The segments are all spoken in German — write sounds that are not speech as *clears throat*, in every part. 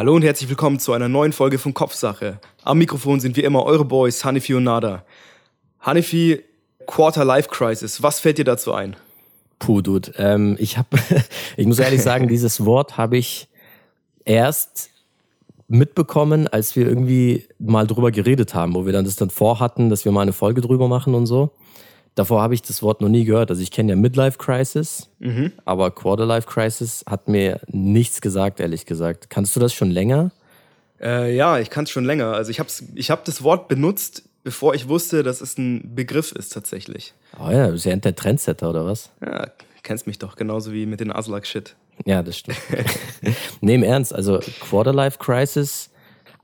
Hallo und herzlich willkommen zu einer neuen Folge von Kopfsache. Am Mikrofon sind wie immer eure Boys Hanifi und Nada. Hanifi, Quarter Life Crisis, was fällt dir dazu ein? Puh, Dude, ähm, ich habe, *laughs* ich muss ehrlich sagen, *laughs* dieses Wort habe ich erst mitbekommen, als wir irgendwie mal drüber geredet haben, wo wir dann das dann vorhatten, dass wir mal eine Folge drüber machen und so. Davor habe ich das Wort noch nie gehört. Also ich kenne ja Midlife Crisis, mhm. aber Quarterlife Crisis hat mir nichts gesagt, ehrlich gesagt. Kannst du das schon länger? Äh, ja, ich kann es schon länger. Also ich habe ich hab das Wort benutzt, bevor ich wusste, dass es ein Begriff ist tatsächlich. Oh ja, du bist ja der Trendsetter oder was? Ja, kennst mich doch, genauso wie mit den Aslak-Shit. Ja, das stimmt. *laughs* nee, im Ernst, also Quarterlife Crisis,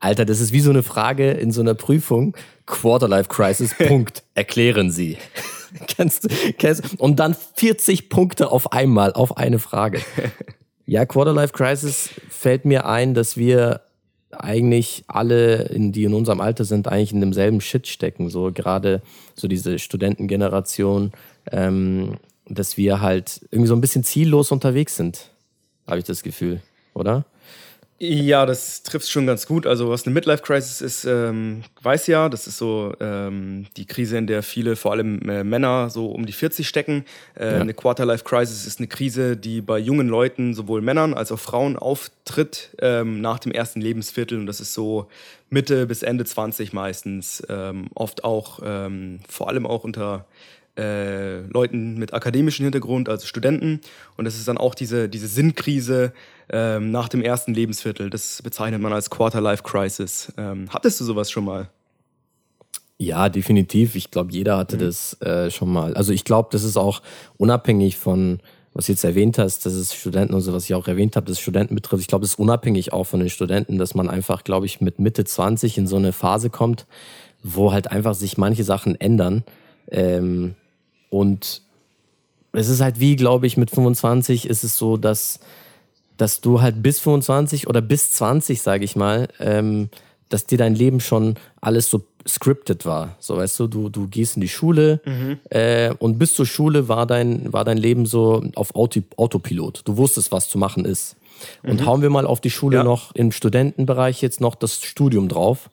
Alter, das ist wie so eine Frage in so einer Prüfung. Quarterlife Crisis, *laughs* Punkt, erklären Sie. *laughs* kennst, kennst, und dann 40 Punkte auf einmal, auf eine Frage. *laughs* Ja, Quarterlife Crisis fällt mir ein, dass wir eigentlich alle, die in unserem Alter sind, eigentlich in demselben Shit stecken. So gerade so diese Studentengeneration, ähm, dass wir halt irgendwie so ein bisschen ziellos unterwegs sind habe ich das Gefühl, oder? Ja, das trifft schon ganz gut. Also was eine Midlife-Crisis ist, ähm, weiß ja, das ist so ähm, die Krise, in der viele, vor allem äh, Männer, so um die 40 stecken. Äh, ja. Eine Quarter-Life-Crisis ist eine Krise, die bei jungen Leuten, sowohl Männern als auch Frauen, auftritt ähm, nach dem ersten Lebensviertel. Und das ist so Mitte bis Ende 20 meistens. Ähm, oft auch, ähm, vor allem auch unter äh, Leuten mit akademischem Hintergrund, also Studenten. Und das ist dann auch diese, diese Sinnkrise ähm, nach dem ersten Lebensviertel. Das bezeichnet man als Quarter-Life-Crisis. Ähm, hattest du sowas schon mal? Ja, definitiv. Ich glaube, jeder hatte mhm. das äh, schon mal. Also ich glaube, das ist auch unabhängig von, was du jetzt erwähnt hast, dass es Studenten und so, was ich auch erwähnt habe, dass Studenten betrifft. Ich glaube, das ist unabhängig auch von den Studenten, dass man einfach, glaube ich, mit Mitte 20 in so eine Phase kommt, wo halt einfach sich manche Sachen ändern. Ähm, und es ist halt wie, glaube ich, mit 25 ist es so, dass, dass du halt bis 25 oder bis 20, sage ich mal, ähm, dass dir dein Leben schon alles so scripted war. So, weißt du, du, du gehst in die Schule mhm. äh, und bis zur Schule war dein, war dein Leben so auf Auto, Autopilot. Du wusstest, was zu machen ist. Und mhm. hauen wir mal auf die Schule ja. noch im Studentenbereich jetzt noch das Studium drauf.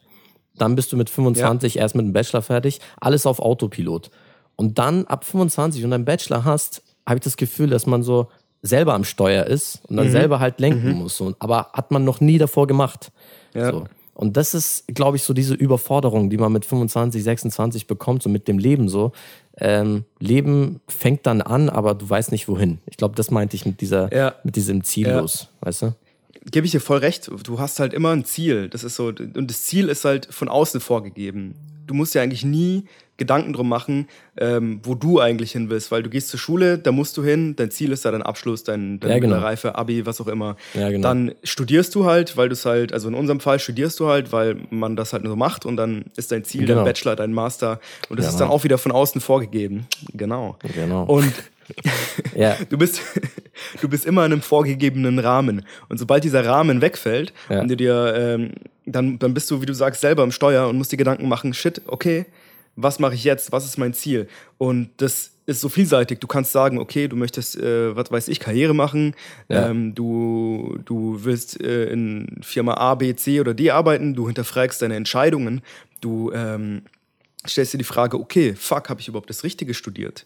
Dann bist du mit 25 ja. erst mit dem Bachelor fertig. Alles auf Autopilot und dann ab 25 und einen Bachelor hast, habe ich das Gefühl, dass man so selber am Steuer ist und dann mhm. selber halt lenken mhm. muss. Und, aber hat man noch nie davor gemacht. Ja. So. Und das ist, glaube ich, so diese Überforderung, die man mit 25, 26 bekommt, so mit dem Leben so. Ähm, Leben fängt dann an, aber du weißt nicht wohin. Ich glaube, das meinte ich mit dieser, ja. mit diesem Ziellos, ja. weißt du? Gebe ich dir voll recht. Du hast halt immer ein Ziel. Das ist so, und das Ziel ist halt von außen vorgegeben. Du musst ja eigentlich nie Gedanken drum machen, ähm, wo du eigentlich hin willst, weil du gehst zur Schule, da musst du hin, dein Ziel ist da dein Abschluss, dein, deine ja, genau. Reife, Abi, was auch immer. Ja, genau. Dann studierst du halt, weil du es halt, also in unserem Fall studierst du halt, weil man das halt so macht und dann ist dein Ziel genau. dein Bachelor, dein Master und das ist dann auch wieder von außen vorgegeben. Genau. Genau. Und *laughs* ja. *laughs* du bist *laughs* du bist immer in einem vorgegebenen Rahmen und sobald dieser Rahmen wegfällt ja. und du dir ähm, dann dann bist du wie du sagst selber im Steuer und musst dir Gedanken machen shit okay was mache ich jetzt, was ist mein Ziel? Und das ist so vielseitig. Du kannst sagen, okay, du möchtest, äh, was weiß ich, Karriere machen, ja. ähm, du, du willst äh, in Firma A, B, C oder D arbeiten, du hinterfragst deine Entscheidungen, du ähm, stellst dir die Frage, okay, fuck, habe ich überhaupt das Richtige studiert?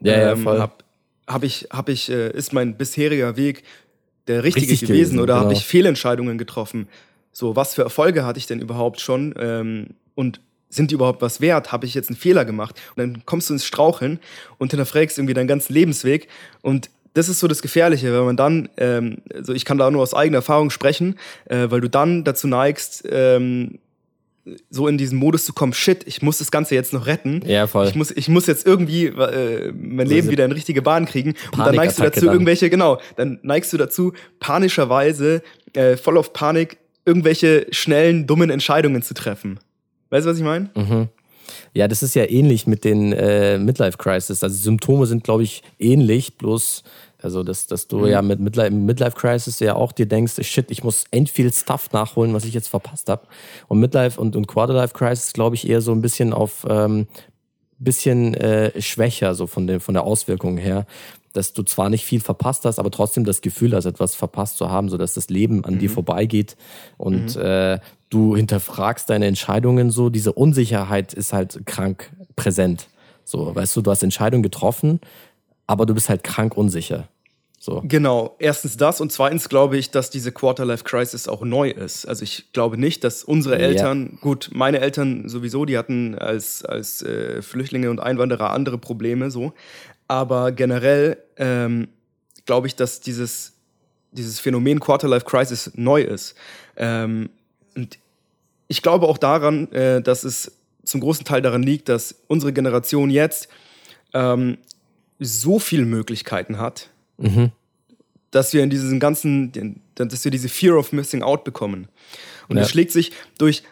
Ja, ähm, ja voll. Hab, hab ich, hab ich, äh, ist mein bisheriger Weg der richtige Richtig gewesen, gewesen oder genau. habe ich Fehlentscheidungen getroffen? So, was für Erfolge hatte ich denn überhaupt schon? Ähm, und sind die überhaupt was wert? Habe ich jetzt einen Fehler gemacht? Und dann kommst du ins Straucheln und hinterfragst irgendwie deinen ganzen Lebensweg. Und das ist so das Gefährliche, wenn man dann, ähm, also ich kann da nur aus eigener Erfahrung sprechen, äh, weil du dann dazu neigst, ähm, so in diesen Modus zu kommen, shit, ich muss das Ganze jetzt noch retten. Ja, voll. Ich muss, ich muss jetzt irgendwie äh, mein so Leben wieder in richtige Bahn kriegen. Und dann neigst du dazu, dann. irgendwelche, genau, dann neigst du dazu, panischerweise, äh, voll auf Panik, irgendwelche schnellen, dummen Entscheidungen zu treffen. Weißt du, was ich meine? Mhm. Ja, das ist ja ähnlich mit den äh, Midlife Crisis. Also Symptome sind, glaube ich, ähnlich, bloß also, dass, dass du mhm. ja mit Midlife, Midlife Crisis ja auch dir denkst, shit, ich muss end viel Stuff nachholen, was ich jetzt verpasst habe. Und Midlife und, und Quarterlife Crisis, glaube ich, eher so ein bisschen auf ähm, bisschen äh, schwächer, so von, den, von der Auswirkung her. Dass du zwar nicht viel verpasst hast, aber trotzdem das Gefühl hast, etwas verpasst zu haben, sodass das Leben an mhm. dir vorbeigeht und mhm. äh, du hinterfragst deine Entscheidungen so. Diese Unsicherheit ist halt krank präsent. So, weißt du, du hast Entscheidungen getroffen, aber du bist halt krank unsicher. So. Genau, erstens das und zweitens glaube ich, dass diese Quarter-Life-Crisis auch neu ist. Also ich glaube nicht, dass unsere Eltern, ja. gut, meine Eltern sowieso, die hatten als, als äh, Flüchtlinge und Einwanderer andere Probleme so, aber generell ähm, glaube ich, dass dieses, dieses Phänomen Quarter-Life-Crisis neu ist. Ähm, und ich glaube auch daran, äh, dass es zum großen Teil daran liegt, dass unsere Generation jetzt ähm, so viele Möglichkeiten hat, Mhm. Dass wir in diesen ganzen, dass wir diese Fear of Missing Out bekommen. Und ja. das schlägt sich durch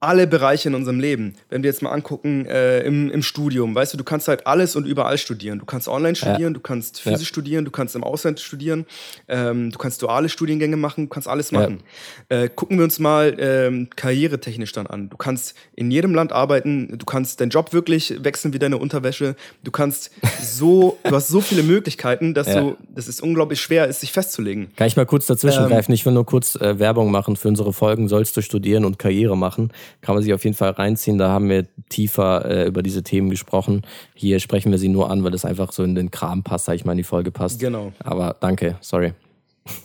alle Bereiche in unserem Leben. Wenn wir jetzt mal angucken äh, im, im Studium, weißt du, du kannst halt alles und überall studieren. Du kannst online studieren, ja. du kannst physisch ja. studieren, du kannst im Ausland studieren, ähm, du kannst duale Studiengänge machen, du kannst alles machen. Ja. Äh, gucken wir uns mal ähm, karrieretechnisch dann an. Du kannst in jedem Land arbeiten, du kannst deinen Job wirklich wechseln wie deine Unterwäsche. Du kannst so, *laughs* du hast so viele Möglichkeiten, dass du, dass es unglaublich schwer ist, sich festzulegen. Kann ich mal kurz dazwischen ähm, greifen? Ich will nur kurz äh, Werbung machen für unsere Folgen. Sollst du studieren und Karriere machen? Kann man sich auf jeden Fall reinziehen. Da haben wir tiefer äh, über diese Themen gesprochen. Hier sprechen wir sie nur an, weil das einfach so in den Kram passt, sag ich mal, in die Folge passt. Genau. Aber danke, sorry.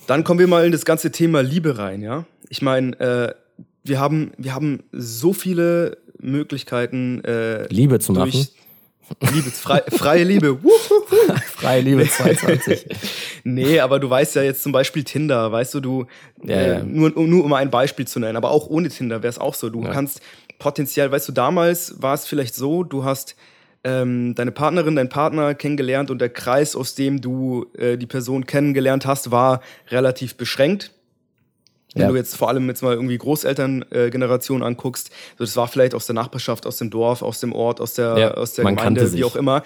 Dann kommen wir mal in das ganze Thema Liebe rein, ja. Ich meine, äh, wir haben, wir haben so viele Möglichkeiten, äh, Liebe zu machen. Liebe, frei, freie Liebe. *laughs* freie Liebe *laughs* 22. nee, aber du weißt ja jetzt zum Beispiel Tinder, weißt du, du, ja, äh, ja. Nur, nur um ein Beispiel zu nennen, aber auch ohne Tinder wäre es auch so. Du ja. kannst potenziell, weißt du, damals war es vielleicht so, du hast ähm, deine Partnerin, deinen Partner kennengelernt und der Kreis, aus dem du äh, die Person kennengelernt hast, war relativ beschränkt. Wenn ja. du jetzt vor allem jetzt mal irgendwie Großelterngeneration äh, anguckst, so das war vielleicht aus der Nachbarschaft, aus dem Dorf, aus dem Ort, aus der, ja, aus der Gemeinde, wie auch immer.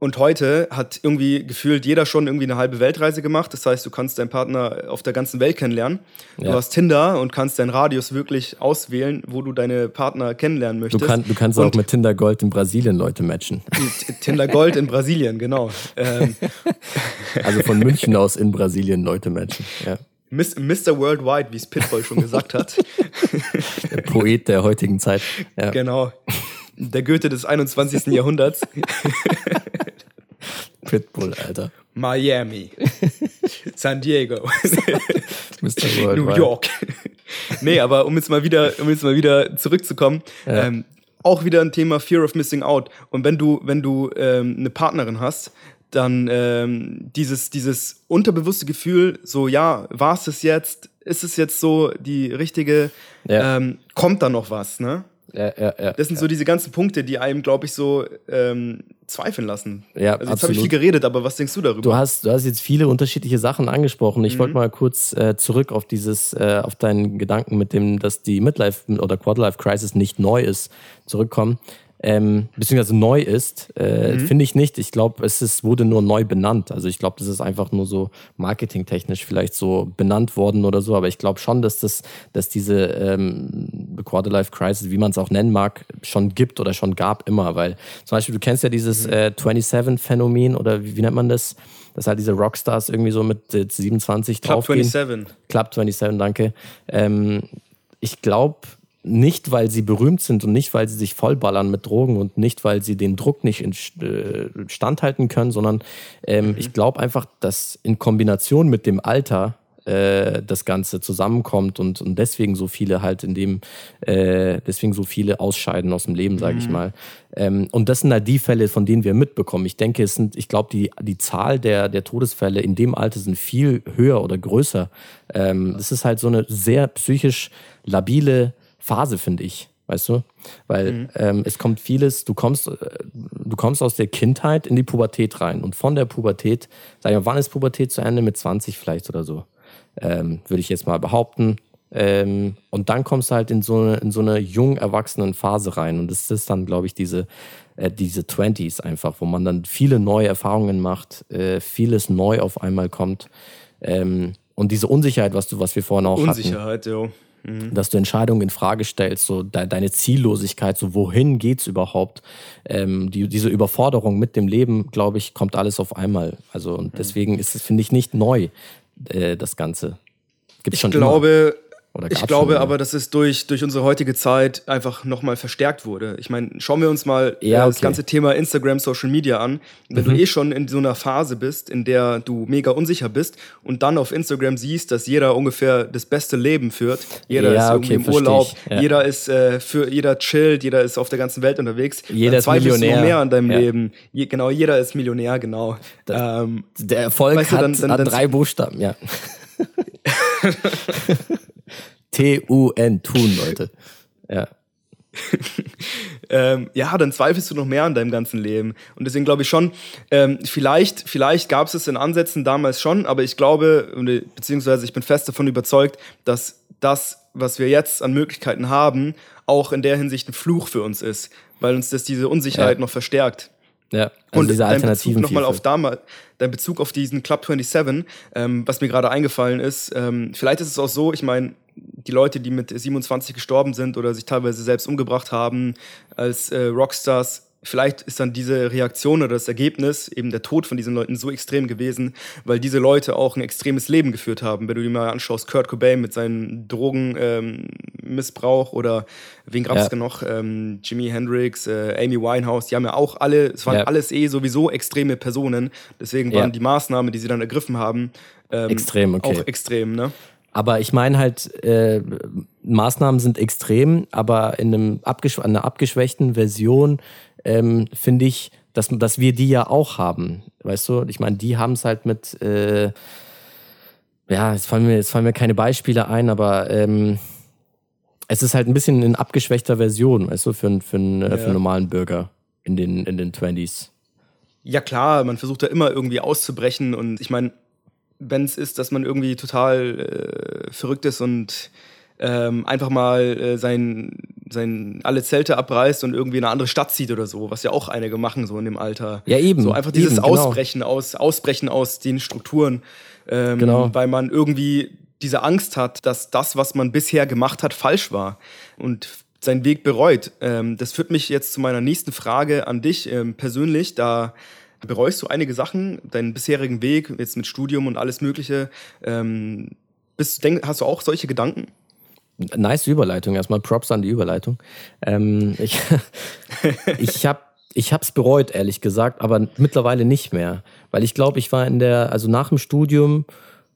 Und heute hat irgendwie gefühlt jeder schon irgendwie eine halbe Weltreise gemacht. Das heißt, du kannst deinen Partner auf der ganzen Welt kennenlernen. Ja. Du hast Tinder und kannst deinen Radius wirklich auswählen, wo du deine Partner kennenlernen möchtest. Du, kann, du kannst und auch mit Tinder Gold in Brasilien Leute matchen. *laughs* Tinder Gold in Brasilien, genau. *laughs* Ähm. Also von München aus in Brasilien Leute matchen. Ja. Mr. Worldwide, wie es Pitbull schon gesagt hat. *laughs* Der Poet der heutigen Zeit. Ja. Genau. Der Goethe des 21. Jahrhunderts. *laughs* Pitbull, Alter. Miami. San Diego. *laughs* Mr. Worldwide. New York. nee, aber um jetzt mal wieder, um jetzt mal wieder zurückzukommen, ja. ähm, auch wieder ein Thema Fear of Missing Out. Und wenn du, wenn du ähm, eine Partnerin hast, dann ähm, dieses, dieses unterbewusste Gefühl, so ja, war es das jetzt? Ist es jetzt so die richtige? Ja. Ähm, kommt da noch was, ne? Ja, ja, ja. Das sind ja. so diese ganzen Punkte, die einem, glaube ich, so ähm, zweifeln lassen. Ja, also jetzt habe ich viel geredet, aber was denkst du darüber? Du hast, du hast jetzt viele unterschiedliche Sachen angesprochen. Ich mhm. wollte mal kurz äh, zurück auf dieses, äh, auf deinen Gedanken mit dem, dass die Midlife oder Quarterlife Crisis nicht neu ist, zurückkommen ähm, beziehungsweise neu ist, äh, mhm. finde ich nicht. Ich glaube, es ist, wurde nur neu benannt. Also ich glaube, das ist einfach nur so marketingtechnisch vielleicht so benannt worden oder so. Aber ich glaube schon, dass das, dass diese ähm, Quarterlife Crisis, wie man es auch nennen mag, schon gibt oder schon gab immer. Weil zum Beispiel, du kennst ja dieses mhm. äh, 27-Phänomen oder wie, wie nennt man das? dass halt diese Rockstars irgendwie so mit 27 Club draufgehen. Club 27. Club 27, danke. Ähm, ich glaube, nicht, weil sie berühmt sind und nicht, weil sie sich vollballern mit Drogen und nicht, weil sie den Druck nicht in, äh, standhalten können, sondern ähm, mhm. ich glaube einfach, dass in Kombination mit dem Alter äh, das Ganze zusammenkommt und, und deswegen so viele halt in dem, äh, deswegen so viele ausscheiden aus dem Leben, sage mhm. ich mal. Ähm, und das sind halt die Fälle, von denen wir mitbekommen. Ich denke, es sind, ich glaube, die, die Zahl der, der Todesfälle in dem Alter sind viel höher oder größer. Ähm, das ist halt so eine sehr psychisch labile Phase, finde ich. Weißt du? Weil mhm. ähm, es kommt vieles, du kommst, äh, du kommst aus der Kindheit in die Pubertät rein. Und von der Pubertät, sag ich mal, wann ist Pubertät zu Ende? Mit 20 vielleicht oder so. Ähm, Würde ich jetzt mal behaupten. Ähm, und dann kommst du halt in so eine, in so eine jung erwachsenen Phase rein. Und das ist dann, glaube ich, diese, äh, diese Twenties einfach, wo man dann viele neue Erfahrungen macht, äh, vieles neu auf einmal kommt. Ähm, und diese Unsicherheit, was du, was wir vorhin auch Unsicherheit, hatten. Unsicherheit, ja Mhm. Dass du Entscheidungen in Frage stellst, so de deine Ziellosigkeit, so wohin geht's überhaupt? Ähm, die, diese Überforderung mit dem Leben, glaube ich, kommt alles auf einmal. Also und mhm. deswegen ist es, finde ich, nicht neu, äh, das Ganze. Gibt's ich schon glaube, immer ich glaube schon, aber, dass es durch, durch unsere heutige Zeit einfach nochmal verstärkt wurde. Ich meine, schauen wir uns mal ja, okay. das ganze Thema Instagram, Social Media an. Wenn mhm. du eh schon in so einer Phase bist, in der du mega unsicher bist und dann auf Instagram siehst, dass jeder ungefähr das beste Leben führt, jeder ja, ist irgendwie okay, im Urlaub, ja. jeder ist äh, für jeder chillt, jeder ist auf der ganzen Welt unterwegs. Jeder ist Millionär. Du noch mehr an deinem Leben. Je, genau, jeder ist Millionär, genau. Das, ähm, der Erfolg weißt du, dann, dann, hat, dann, drei Buchstaben, ja. *laughs* *laughs* T-U-N, tun, Leute. Ja. *laughs* ähm, ja, dann zweifelst du noch mehr an deinem ganzen Leben. Und deswegen glaube ich schon, ähm, vielleicht, vielleicht gab es es in Ansätzen damals schon, aber ich glaube, beziehungsweise ich bin fest davon überzeugt, dass das, was wir jetzt an Möglichkeiten haben, auch in der Hinsicht ein Fluch für uns ist, weil uns das diese Unsicherheit ja. noch verstärkt. Ja, also und diese Alternativen. Nochmal auf damals, dein Bezug auf diesen Club 27, ähm, was mir gerade eingefallen ist. Ähm, vielleicht ist es auch so, ich meine, die Leute, die mit 27 gestorben sind oder sich teilweise selbst umgebracht haben als äh, Rockstars, vielleicht ist dann diese Reaktion oder das Ergebnis, eben der Tod von diesen Leuten, so extrem gewesen, weil diese Leute auch ein extremes Leben geführt haben. Wenn du dir mal anschaust, Kurt Cobain mit seinem Drogenmissbrauch ähm, oder wen gab es ja. noch? Ähm, Jimi Hendrix, äh, Amy Winehouse, die haben ja auch alle, es waren ja. alles eh sowieso extreme Personen. Deswegen waren ja. die Maßnahmen, die sie dann ergriffen haben, ähm, extrem, okay. auch extrem, ne? Aber ich meine halt, äh, Maßnahmen sind extrem, aber in einem abgesch einer abgeschwächten Version ähm, finde ich, dass, dass wir die ja auch haben. Weißt du, ich meine, die haben es halt mit, äh, ja, jetzt fallen, mir, jetzt fallen mir keine Beispiele ein, aber ähm, es ist halt ein bisschen in abgeschwächter Version, weißt du, für, für, einen, ja. für einen normalen Bürger in den, in den 20s. Ja, klar, man versucht da immer irgendwie auszubrechen und ich meine, wenn es ist, dass man irgendwie total äh, verrückt ist und ähm, einfach mal äh, sein, sein alle Zelte abreißt und irgendwie in eine andere Stadt zieht oder so, was ja auch einige machen so in dem Alter. Ja eben. So einfach dieses eben, genau. Ausbrechen aus Ausbrechen aus den Strukturen, ähm, genau. weil man irgendwie diese Angst hat, dass das, was man bisher gemacht hat, falsch war und seinen Weg bereut. Ähm, das führt mich jetzt zu meiner nächsten Frage an dich ähm, persönlich, da Bereust du einige Sachen, deinen bisherigen Weg, jetzt mit Studium und alles Mögliche? Ähm, bist, denk, hast du auch solche Gedanken? Nice Überleitung. Erstmal Props an die Überleitung. Ähm, ich *laughs* ich habe ich hab's bereut, ehrlich gesagt, aber mittlerweile nicht mehr. Weil ich glaube, ich war in der, also nach dem Studium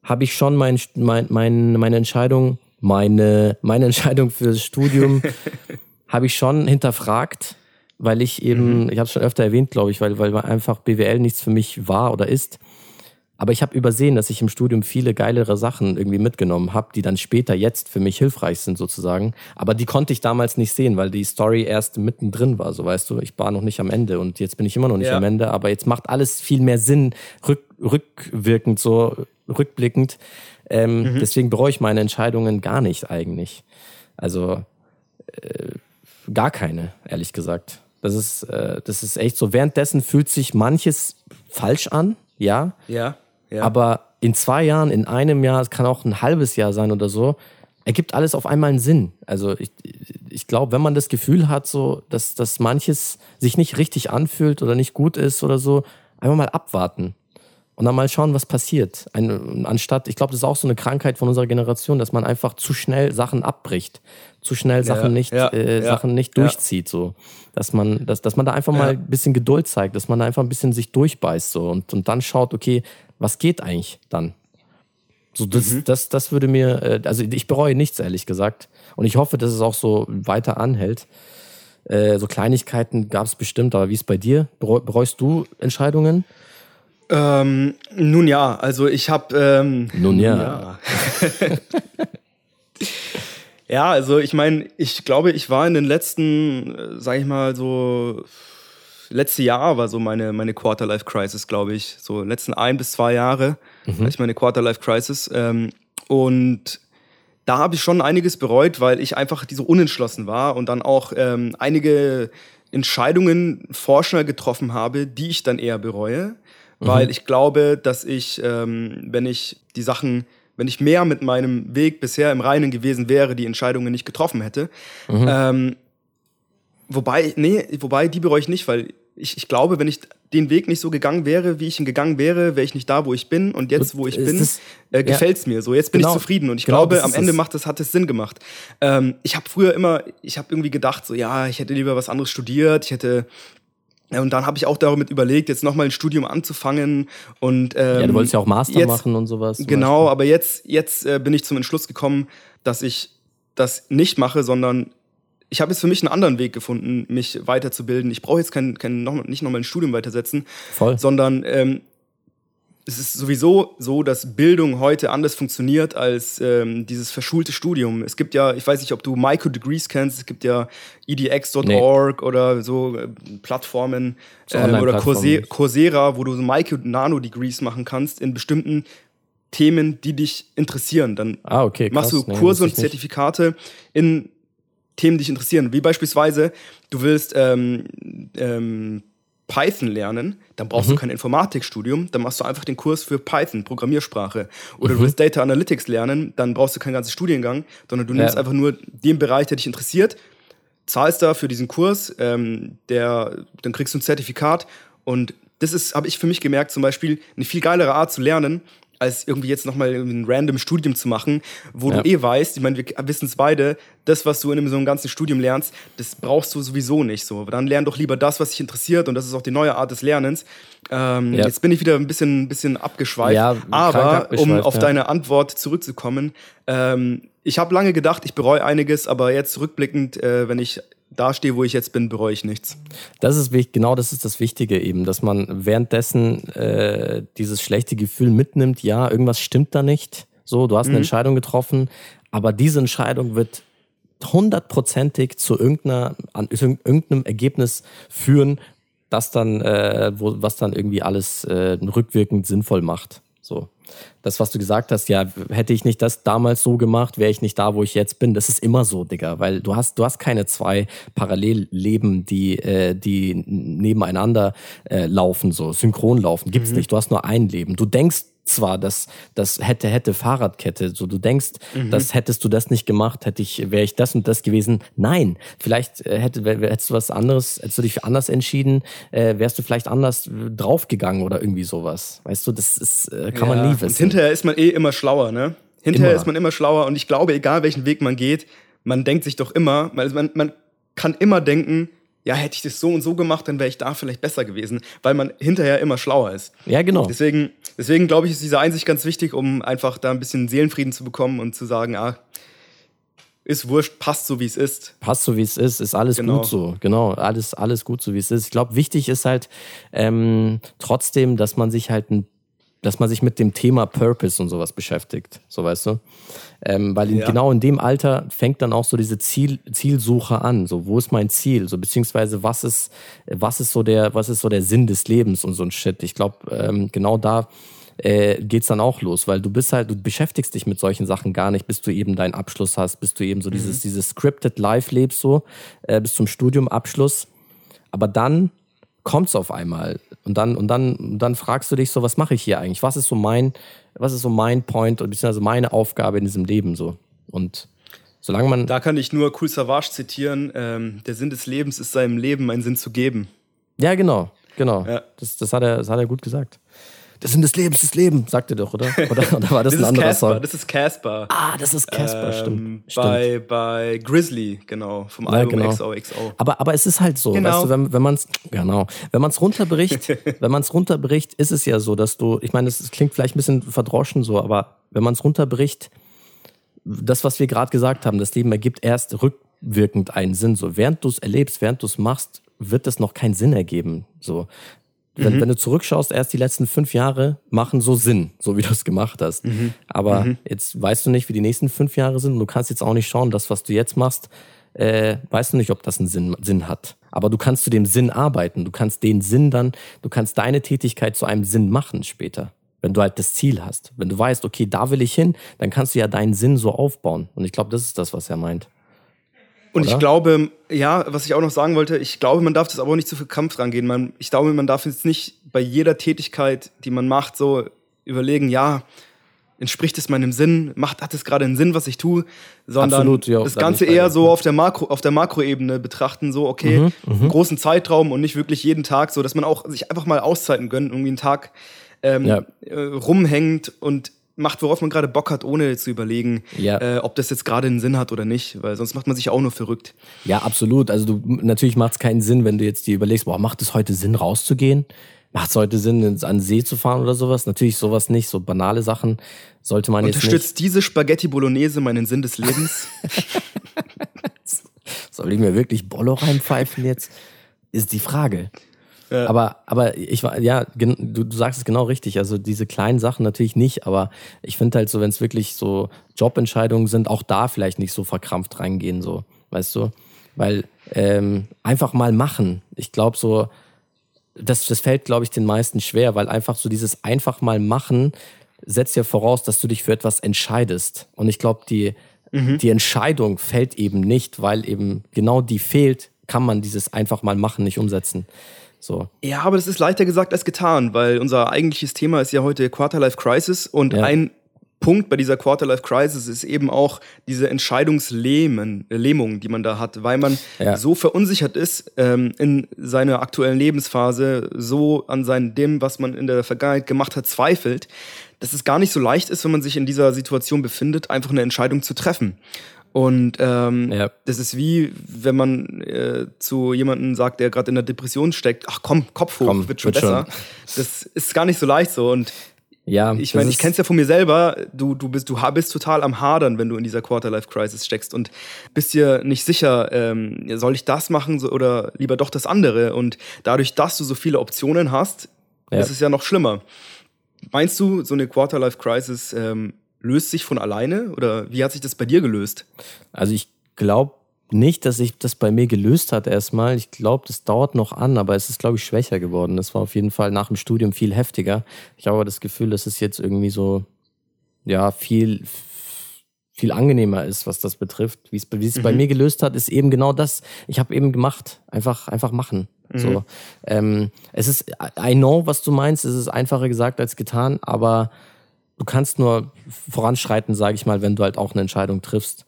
habe ich schon mein, mein, mein, meine Entscheidung, meine, meine Entscheidung fürs Studium *laughs* habe ich schon hinterfragt weil ich eben, mhm. ich habe es schon öfter erwähnt, glaube ich, weil, weil einfach BWL nichts für mich war oder ist. Aber ich habe übersehen, dass ich im Studium viele geilere Sachen irgendwie mitgenommen habe, die dann später jetzt für mich hilfreich sind sozusagen. Aber die konnte ich damals nicht sehen, weil die Story erst mittendrin war. So weißt du, ich war noch nicht am Ende und jetzt bin ich immer noch nicht ja. am Ende. Aber jetzt macht alles viel mehr Sinn, rück, rückwirkend, so rückblickend. Ähm, mhm. Deswegen bereue ich meine Entscheidungen gar nicht eigentlich. Also äh, gar keine, ehrlich gesagt. Das ist, äh, das ist echt so. Währenddessen fühlt sich manches falsch an, ja. Ja. ja. Aber in zwei Jahren, in einem Jahr, es kann auch ein halbes Jahr sein oder so, ergibt alles auf einmal einen Sinn. Also ich, ich glaube, wenn man das Gefühl hat, so, dass, dass manches sich nicht richtig anfühlt oder nicht gut ist oder so, einfach mal abwarten und dann mal schauen, was passiert. Ein, anstatt, ich glaube, das ist auch so eine Krankheit von unserer Generation, dass man einfach zu schnell Sachen abbricht, zu schnell Sachen ja, nicht, ja, äh, ja, Sachen nicht durchzieht, so. Dass man, dass, dass man da einfach mal ein bisschen Geduld zeigt, dass man da einfach ein bisschen sich durchbeißt, so und, und dann schaut, okay, was geht eigentlich dann? So, das, mhm. das, das würde mir, äh, also ich bereue nichts, ehrlich gesagt. Und ich hoffe, dass es auch so weiter anhält. Äh, so Kleinigkeiten gab es bestimmt, aber wie ist bei dir? Bereust du Entscheidungen? Ähm, nun ja, also ich habe. Ähm, nun ja. ja. *laughs* ja, also ich meine, ich glaube, ich war in den letzten, äh, sag ich mal, so. Letzte Jahr war so meine, meine Quarter-Life-Crisis, glaube ich. So letzten ein bis zwei Jahre mhm. hatte ich meine Quarter-Life-Crisis. Ähm, und da habe ich schon einiges bereut, weil ich einfach so unentschlossen war und dann auch ähm, einige Entscheidungen vorschnell getroffen habe, die ich dann eher bereue weil mhm. ich glaube, dass ich, ähm, wenn ich die Sachen wenn ich mehr mit meinem Weg bisher im Reinen gewesen wäre, die Entscheidungen nicht getroffen hätte. Mhm. Ähm, wobei, nee, wobei, die bereue ich nicht, weil ich, ich glaube, wenn ich den Weg nicht so gegangen wäre, wie ich ihn gegangen wäre, wäre ich nicht da, wo ich bin. Und jetzt, wo ich bin, das, äh, gefällt es ja. mir. So, jetzt bin genau. ich zufrieden. Und ich genau, glaube, am Ende macht das, hat es Sinn gemacht. Ähm, ich habe früher immer, ich habe irgendwie gedacht, so ja, ich hätte lieber was anderes studiert, ich hätte und dann habe ich auch damit überlegt, jetzt nochmal ein Studium anzufangen. Und, ähm, ja, du wolltest ja auch Master jetzt, machen und sowas. Genau, aber jetzt, jetzt äh, bin ich zum Entschluss gekommen, dass ich das nicht mache, sondern ich habe jetzt für mich einen anderen Weg gefunden, mich weiterzubilden. Ich brauche jetzt kein, kein noch, nicht nochmal ein Studium weitersetzen, Voll. sondern ähm, es ist sowieso so, dass Bildung heute anders funktioniert als ähm, dieses verschulte Studium. Es gibt ja, ich weiß nicht, ob du Micro-Degrees kennst, es gibt ja edx.org nee. oder so äh, Plattformen so ähm, oder Coursera, wo du so Micro-Nano-Degrees machen kannst in bestimmten Themen, die dich interessieren. Dann ah, okay, machst du Kurse nee, und Zertifikate in Themen, die dich interessieren. Wie beispielsweise, du willst ähm, ähm, Python lernen, dann brauchst mhm. du kein Informatikstudium, dann machst du einfach den Kurs für Python, Programmiersprache. Oder mhm. du willst Data Analytics lernen, dann brauchst du keinen ganzen Studiengang, sondern du nimmst ja. einfach nur den Bereich, der dich interessiert, zahlst da für diesen Kurs, ähm, der, dann kriegst du ein Zertifikat und das ist, habe ich für mich gemerkt, zum Beispiel eine viel geilere Art zu lernen, als irgendwie jetzt nochmal ein random Studium zu machen, wo ja. du eh weißt, ich meine, wir wissen es beide, das, was du in so einem ganzen Studium lernst, das brauchst du sowieso nicht so. Dann lern doch lieber das, was dich interessiert und das ist auch die neue Art des Lernens. Ähm, ja. Jetzt bin ich wieder ein bisschen, bisschen abgeschweift, ja, aber um auf deine Antwort zurückzukommen, ähm, ich habe lange gedacht, ich bereue einiges, aber jetzt rückblickend, äh, wenn ich da stehe, wo ich jetzt bin, bereue ich nichts. Das ist wichtig, genau das ist das Wichtige eben, dass man währenddessen äh, dieses schlechte Gefühl mitnimmt, ja, irgendwas stimmt da nicht. So, du hast eine mhm. Entscheidung getroffen, aber diese Entscheidung wird hundertprozentig zu irgendeiner, an irgendeinem Ergebnis führen, das dann, äh, wo, was dann irgendwie alles äh, rückwirkend sinnvoll macht. So das, was du gesagt hast, ja, hätte ich nicht das damals so gemacht, wäre ich nicht da, wo ich jetzt bin. Das ist immer so, Digga, weil du hast, du hast keine zwei Parallelleben, die, äh, die nebeneinander äh, laufen, so synchron laufen. Gibt's mhm. nicht. Du hast nur ein Leben. Du denkst zwar, dass das hätte, hätte Fahrradkette, so du denkst, mhm. das hättest du das nicht gemacht, hätte ich, wäre ich das und das gewesen. Nein, vielleicht äh, hätte, hättest du was anderes, hättest du dich anders entschieden, äh, wärst du vielleicht anders draufgegangen oder irgendwie sowas. Weißt du, das ist, äh, kann ja. man nie wissen. Und hinterher ist man eh immer schlauer, ne? Hinterher immer. ist man immer schlauer und ich glaube, egal welchen Weg man geht, man denkt sich doch immer, man, man kann immer denken, ja, hätte ich das so und so gemacht, dann wäre ich da vielleicht besser gewesen, weil man hinterher immer schlauer ist. Ja, genau. Deswegen, deswegen glaube ich, ist diese Einsicht ganz wichtig, um einfach da ein bisschen Seelenfrieden zu bekommen und zu sagen, ah, ist wurscht, passt so wie es ist. Passt so wie es ist, ist alles genau. gut so. Genau, alles, alles gut so wie es ist. Ich glaube, wichtig ist halt ähm, trotzdem, dass man sich halt ein dass man sich mit dem Thema Purpose und sowas beschäftigt, so weißt du. Ähm, weil in, ja. genau in dem Alter fängt dann auch so diese Ziel, Zielsuche an. So, wo ist mein Ziel? So, beziehungsweise was ist, was ist so der, was ist so der Sinn des Lebens und so ein Shit. Ich glaube, ähm, genau da äh, geht's dann auch los, weil du bist halt, du beschäftigst dich mit solchen Sachen gar nicht, bis du eben deinen Abschluss hast, bis du eben so mhm. dieses, dieses scripted Life lebst, so, äh, bis zum Studiumabschluss. Aber dann kommt's auf einmal. Und dann, und dann, dann fragst du dich so, was mache ich hier eigentlich? Was ist so mein, was ist so mein Point und beziehungsweise meine Aufgabe in diesem Leben so? Und solange man. Da kann ich nur Cool Savage zitieren, ähm, der Sinn des Lebens ist seinem Leben einen Sinn zu geben. Ja, genau, genau. Ja. Das, das, hat er, das hat er gut gesagt. Der Sinn des Lebens ist Leben, sagt er doch, oder? Oder, oder war das, das ein anderer Casper, Song? Das ist Casper. Ah, das ist Casper, ähm, stimmt. Bei, bei Grizzly, genau, vom ja, Album genau. XOXO. Aber, aber es ist halt so, genau. weißt du, wenn, wenn man es genau, wenn man es runterbricht, *laughs* wenn man es runterbricht, ist es ja so, dass du, ich meine, es klingt vielleicht ein bisschen verdroschen so, aber wenn man es runterbricht, das, was wir gerade gesagt haben, das Leben ergibt erst rückwirkend einen Sinn. So, während du es erlebst, während du es machst, wird es noch keinen Sinn ergeben. So, wenn, mhm. wenn, du zurückschaust, erst die letzten fünf Jahre machen so Sinn, so wie du es gemacht hast. Mhm. Aber mhm. jetzt weißt du nicht, wie die nächsten fünf Jahre sind und du kannst jetzt auch nicht schauen, das, was du jetzt machst, äh, weißt du nicht, ob das einen Sinn, Sinn hat. Aber du kannst zu dem Sinn arbeiten. Du kannst den Sinn dann, du kannst deine Tätigkeit zu einem Sinn machen später. Wenn du halt das Ziel hast. Wenn du weißt, okay, da will ich hin, dann kannst du ja deinen Sinn so aufbauen. Und ich glaube, das ist das, was er meint. Und Oder? ich glaube, ja, was ich auch noch sagen wollte, ich glaube, man darf das aber auch nicht zu viel Kampf rangehen. Man, ich glaube, man darf jetzt nicht bei jeder Tätigkeit, die man macht, so überlegen, ja, entspricht es meinem Sinn, macht, hat es gerade einen Sinn, was ich tue, sondern Absolut, ja, das da Ganze eher so auf der Makro, auf der Makroebene betrachten, so, okay, Mhm, einen großen Zeitraum und nicht wirklich jeden Tag, so dass man auch sich einfach mal Auszeiten gönnt, irgendwie einen Tag ähm, Ja. äh, rumhängt und macht, worauf man gerade Bock hat, ohne zu überlegen, Ja. äh, ob das jetzt gerade einen Sinn hat oder nicht, weil sonst macht man sich auch nur verrückt. Ja, absolut. Also du natürlich macht es keinen Sinn, wenn du jetzt dir überlegst, boah, macht es heute Sinn, rauszugehen? Macht es heute Sinn, ins, an den See zu fahren oder sowas? Natürlich sowas nicht, so banale Sachen sollte man jetzt nicht. Unterstützt diese Spaghetti Bolognese meinen Sinn des Lebens? *laughs* Soll ich mir wirklich Bollo reinpfeifen jetzt? Ist die Frage. Aber, aber ich war, ja, du, du sagst es genau richtig. Also diese kleinen Sachen natürlich nicht, aber ich finde halt so, wenn es wirklich so Jobentscheidungen sind, auch da vielleicht nicht so verkrampft reingehen, so, weißt du? Weil ähm, einfach mal machen. Ich glaube so, das, das fällt, glaube ich, den meisten schwer, weil einfach so dieses einfach mal machen setzt ja voraus, dass du dich für etwas entscheidest. Und ich glaube, die, die Entscheidung fällt eben nicht, weil eben genau die fehlt, kann man dieses einfach mal machen nicht umsetzen. So. Ja, aber das ist leichter gesagt als getan, weil unser eigentliches Thema ist ja heute Quarterlife Crisis und Ja. ein Punkt bei dieser Quarterlife Crisis ist eben auch diese Entscheidungslähmung, äh, Lähmung, die man da hat, weil man Ja. so verunsichert ist ähm, in seiner aktuellen Lebensphase, so an sein dem, was man in der Vergangenheit gemacht hat, zweifelt, dass es gar nicht so leicht ist, wenn man sich in dieser Situation befindet, einfach eine Entscheidung zu treffen. Und ähm, Ja. das ist wie, wenn man äh, zu jemandem sagt, der gerade in der Depression steckt, ach komm, Kopf hoch, Komm, wird schon wird schon. besser. Das ist gar nicht so leicht so. Und Ja, ich meine, ich kenn's ja von mir selber, du, du, bist, du bist total am Hadern, wenn du in dieser Quarterlife-Crisis steckst und bist dir nicht sicher, ähm, soll ich das machen so, oder lieber doch das andere. Und dadurch, dass du so viele Optionen hast, Ja. ist es ja noch schlimmer. Meinst du, so eine Quarterlife-Crisis ähm, löst sich von alleine oder wie hat sich das bei dir gelöst? Also ich glaube nicht, dass sich das bei mir gelöst hat erstmal. Ich glaube, das dauert noch an, aber es ist, glaube ich, schwächer geworden. Das war auf jeden Fall nach dem Studium viel heftiger. Ich habe aber das Gefühl, dass es jetzt irgendwie so, ja, viel, viel angenehmer ist, was das betrifft. Wie es wie es bei mir gelöst hat, ist eben genau das. Ich habe eben gemacht. Einfach, einfach machen. So, ähm, es ist, I know, was du meinst. Es ist einfacher gesagt als getan, aber du kannst nur voranschreiten, sage ich mal, wenn du halt auch eine Entscheidung triffst.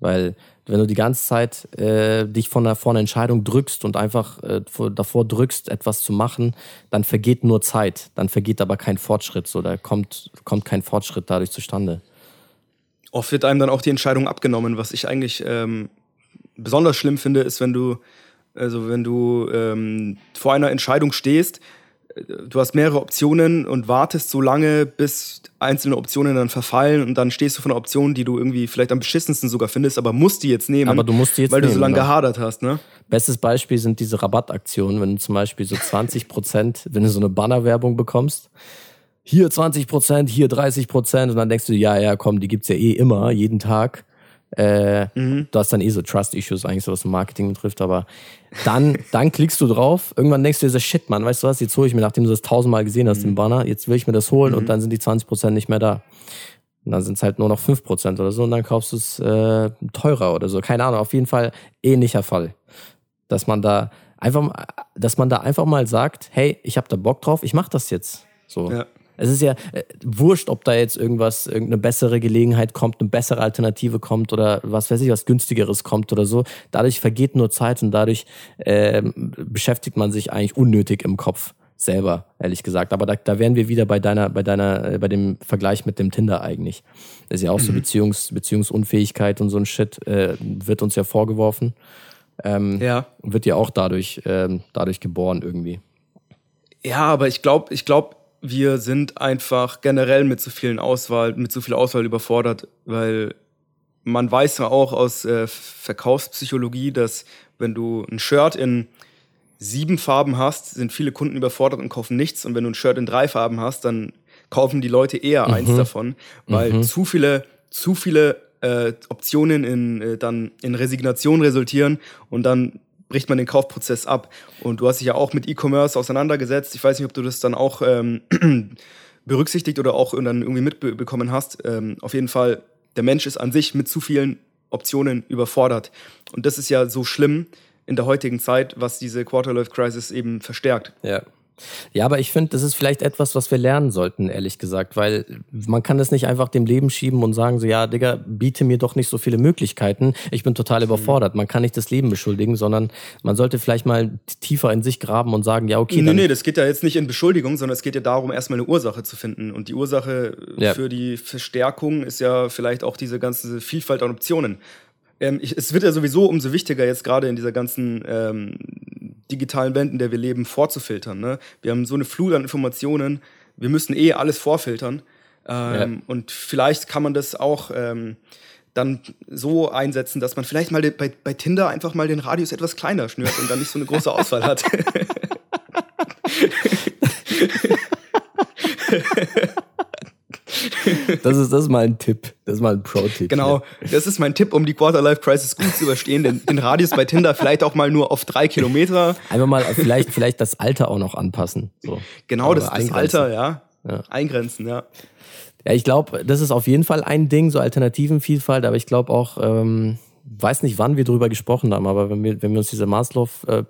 Weil wenn du die ganze Zeit äh, dich von der, vor einer Entscheidung drückst und einfach äh, vor, davor drückst, etwas zu machen, dann vergeht nur Zeit. Dann vergeht aber kein Fortschritt. So, da kommt, kommt kein Fortschritt dadurch zustande. Oft wird einem dann auch die Entscheidung abgenommen, was ich eigentlich ähm, besonders schlimm finde, ist, wenn du, also wenn du ähm, vor einer Entscheidung stehst, du hast mehrere Optionen und wartest so lange, bis einzelne Optionen dann verfallen und dann stehst du vor einer Option, die du irgendwie vielleicht am beschissensten sogar findest, aber musst die jetzt nehmen, Aber du musst die jetzt weil du so nehmen, lange genau. gehadert hast, ne? Bestes Beispiel sind diese Rabattaktionen, wenn du zum Beispiel so 20 Prozent, *laughs* wenn du so eine Bannerwerbung bekommst, hier 20 Prozent, hier 30 Prozent und dann denkst du, ja, ja, komm, die gibt's ja eh immer, jeden Tag. Äh, Du hast dann eh so Trust-Issues eigentlich, so was Marketing betrifft, aber dann, dann klickst du drauf, irgendwann denkst du dir so, shit, Mann, weißt du was, jetzt hole ich mir, nachdem du das tausendmal gesehen hast, den Banner, jetzt will ich mir das holen und dann sind die 20 Prozent nicht mehr da. Und dann sind es halt nur noch 5 Prozent oder so und dann kaufst du es äh, teurer oder so. Keine Ahnung, auf jeden Fall ähnlicher Fall dass man da einfach, mal- dass man da einfach mal sagt, hey, ich habe da Bock drauf, ich mache das jetzt. So. Ja. Es ist ja äh, wurscht, ob da jetzt irgendwas, irgendeine bessere Gelegenheit kommt, eine bessere Alternative kommt oder was weiß ich, was günstigeres kommt oder so. Dadurch vergeht nur Zeit und dadurch ähm, beschäftigt man sich eigentlich unnötig im Kopf selber, ehrlich gesagt. Aber da, da wären wir wieder bei deiner, bei deiner, äh, bei dem Vergleich mit dem Tinder eigentlich. Das ist ja auch so Beziehungs, Beziehungsunfähigkeit und so ein Shit, äh, wird uns ja vorgeworfen. Ja. Wird ja auch dadurch, ähm, dadurch geboren irgendwie. Ja, aber ich glaube, ich glaube, wir sind einfach generell mit so vielen Auswahl, mit so viel Auswahl überfordert, weil man weiß ja auch aus äh, Verkaufspsychologie, dass wenn du ein Shirt in sieben Farben hast, sind viele Kunden überfordert und kaufen nichts. Und wenn du ein Shirt in drei Farben hast, dann kaufen die Leute eher eins davon, weil zu viele, zu viele äh, Optionen in, äh, dann in Resignation resultieren und dann bricht man den Kaufprozess ab. Und du hast dich ja auch mit E-Commerce auseinandergesetzt. Ich weiß nicht, ob du das dann auch ähm, *clears throat* berücksichtigt oder auch dann irgendwie mitbekommen hast. Ähm, auf jeden Fall, der Mensch ist an sich mit zu vielen Optionen überfordert. Und das ist ja so schlimm in der heutigen Zeit, was diese Quarterlife Crisis eben verstärkt. Ja. Ja, aber ich finde, das ist vielleicht etwas, was wir lernen sollten, ehrlich gesagt, weil man kann das nicht einfach dem Leben schieben und sagen so, ja, Digga, biete mir doch nicht so viele Möglichkeiten, ich bin total mhm. überfordert. Man kann nicht das Leben beschuldigen, sondern man sollte vielleicht mal tiefer in sich graben und sagen, ja, okay. Nee, nee, das geht ja jetzt nicht in Beschuldigung, sondern es geht ja darum, erstmal eine Ursache zu finden. Und die Ursache ja. für die Verstärkung ist ja vielleicht auch diese ganze Vielfalt an Optionen. Ähm, ich, es wird ja sowieso umso wichtiger, jetzt gerade in dieser ganzen ähm, digitalen Welt, in der wir leben, vorzufiltern. Ne? Wir haben so eine Flut an Informationen, wir müssen eh alles vorfiltern. Ähm, ja. Und vielleicht kann man das auch ähm, dann so einsetzen, dass man vielleicht mal bei, bei Tinder einfach mal den Radius etwas kleiner schnürt und dann nicht so eine große Auswahl hat. *laughs* *laughs* Das ist, das ist mal ein Tipp. Das ist mal ein Pro-Tipp. Genau, das ist mein Tipp, um die Quarter-Life-Crisis gut zu überstehen. Den, den, Radius bei Tinder vielleicht auch mal nur auf drei Kilometer. Einfach mal vielleicht, vielleicht das Alter auch noch anpassen. So. Genau, das, das Alter, ja. ja. Eingrenzen, ja. Ja, ich glaube, das ist auf jeden Fall ein Ding, so Alternativenvielfalt, aber ich glaube auch, ähm, weiß nicht, wann wir darüber gesprochen haben, aber wenn wir, wenn wir uns diese Maslow, äh,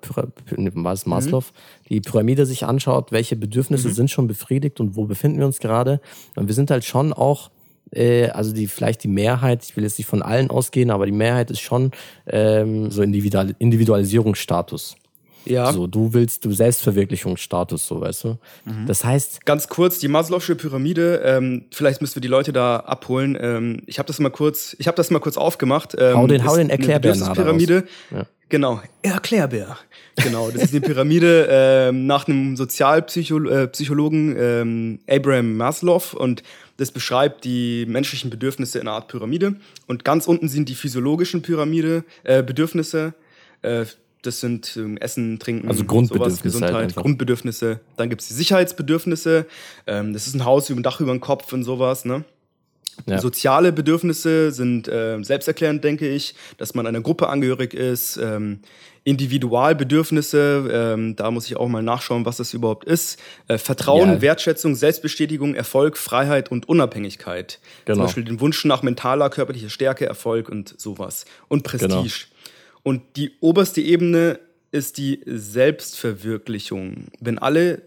was Maslow, mhm. die Pyramide sich anschaut, welche Bedürfnisse mhm. sind schon befriedigt und wo befinden wir uns gerade? Und wir sind halt schon auch äh, also die vielleicht die Mehrheit, ich will jetzt nicht von allen ausgehen, aber die Mehrheit ist schon ähm, so Individual Individualisierungsstatus. Ja. So, du willst du Selbstverwirklichungsstatus, so weißt du. Mhm. Das heißt. Ganz kurz, die Maslow'sche Pyramide, ähm, vielleicht müssen wir die Leute da abholen. Ähm, ich habe das mal kurz, ich habe das mal kurz aufgemacht. Ähm, hau den, hau den Erklärbär Pyramide. Ja. Genau, Erklärbär. Genau, das ist eine Pyramide *laughs* ähm, nach einem Sozialpsychologen äh, ähm, Abraham Maslow und das beschreibt die menschlichen Bedürfnisse in einer Art Pyramide. Und ganz unten sind die physiologischen Pyramide, äh, Bedürfnisse. Äh, das sind ähm, Essen, Trinken, also Grundbedürfnisse, sowas, Gesundheit, halt Grundbedürfnisse. Dann gibt es die Sicherheitsbedürfnisse. Ähm, das ist ein Haus über ein Dach über den Kopf und sowas. Ne? Ja. Soziale Bedürfnisse sind äh, selbsterklärend, denke ich, dass man einer Gruppe angehörig ist. Ähm, Individualbedürfnisse, ähm, da muss ich auch mal nachschauen, was das überhaupt ist. Äh, Vertrauen, ja. Wertschätzung, Selbstbestätigung, Erfolg, Freiheit und Unabhängigkeit. Genau. Zum Beispiel den Wunsch nach mentaler, körperlicher Stärke, Erfolg und sowas. Und Prestige. Genau. Und die oberste Ebene ist die Selbstverwirklichung. Wenn alle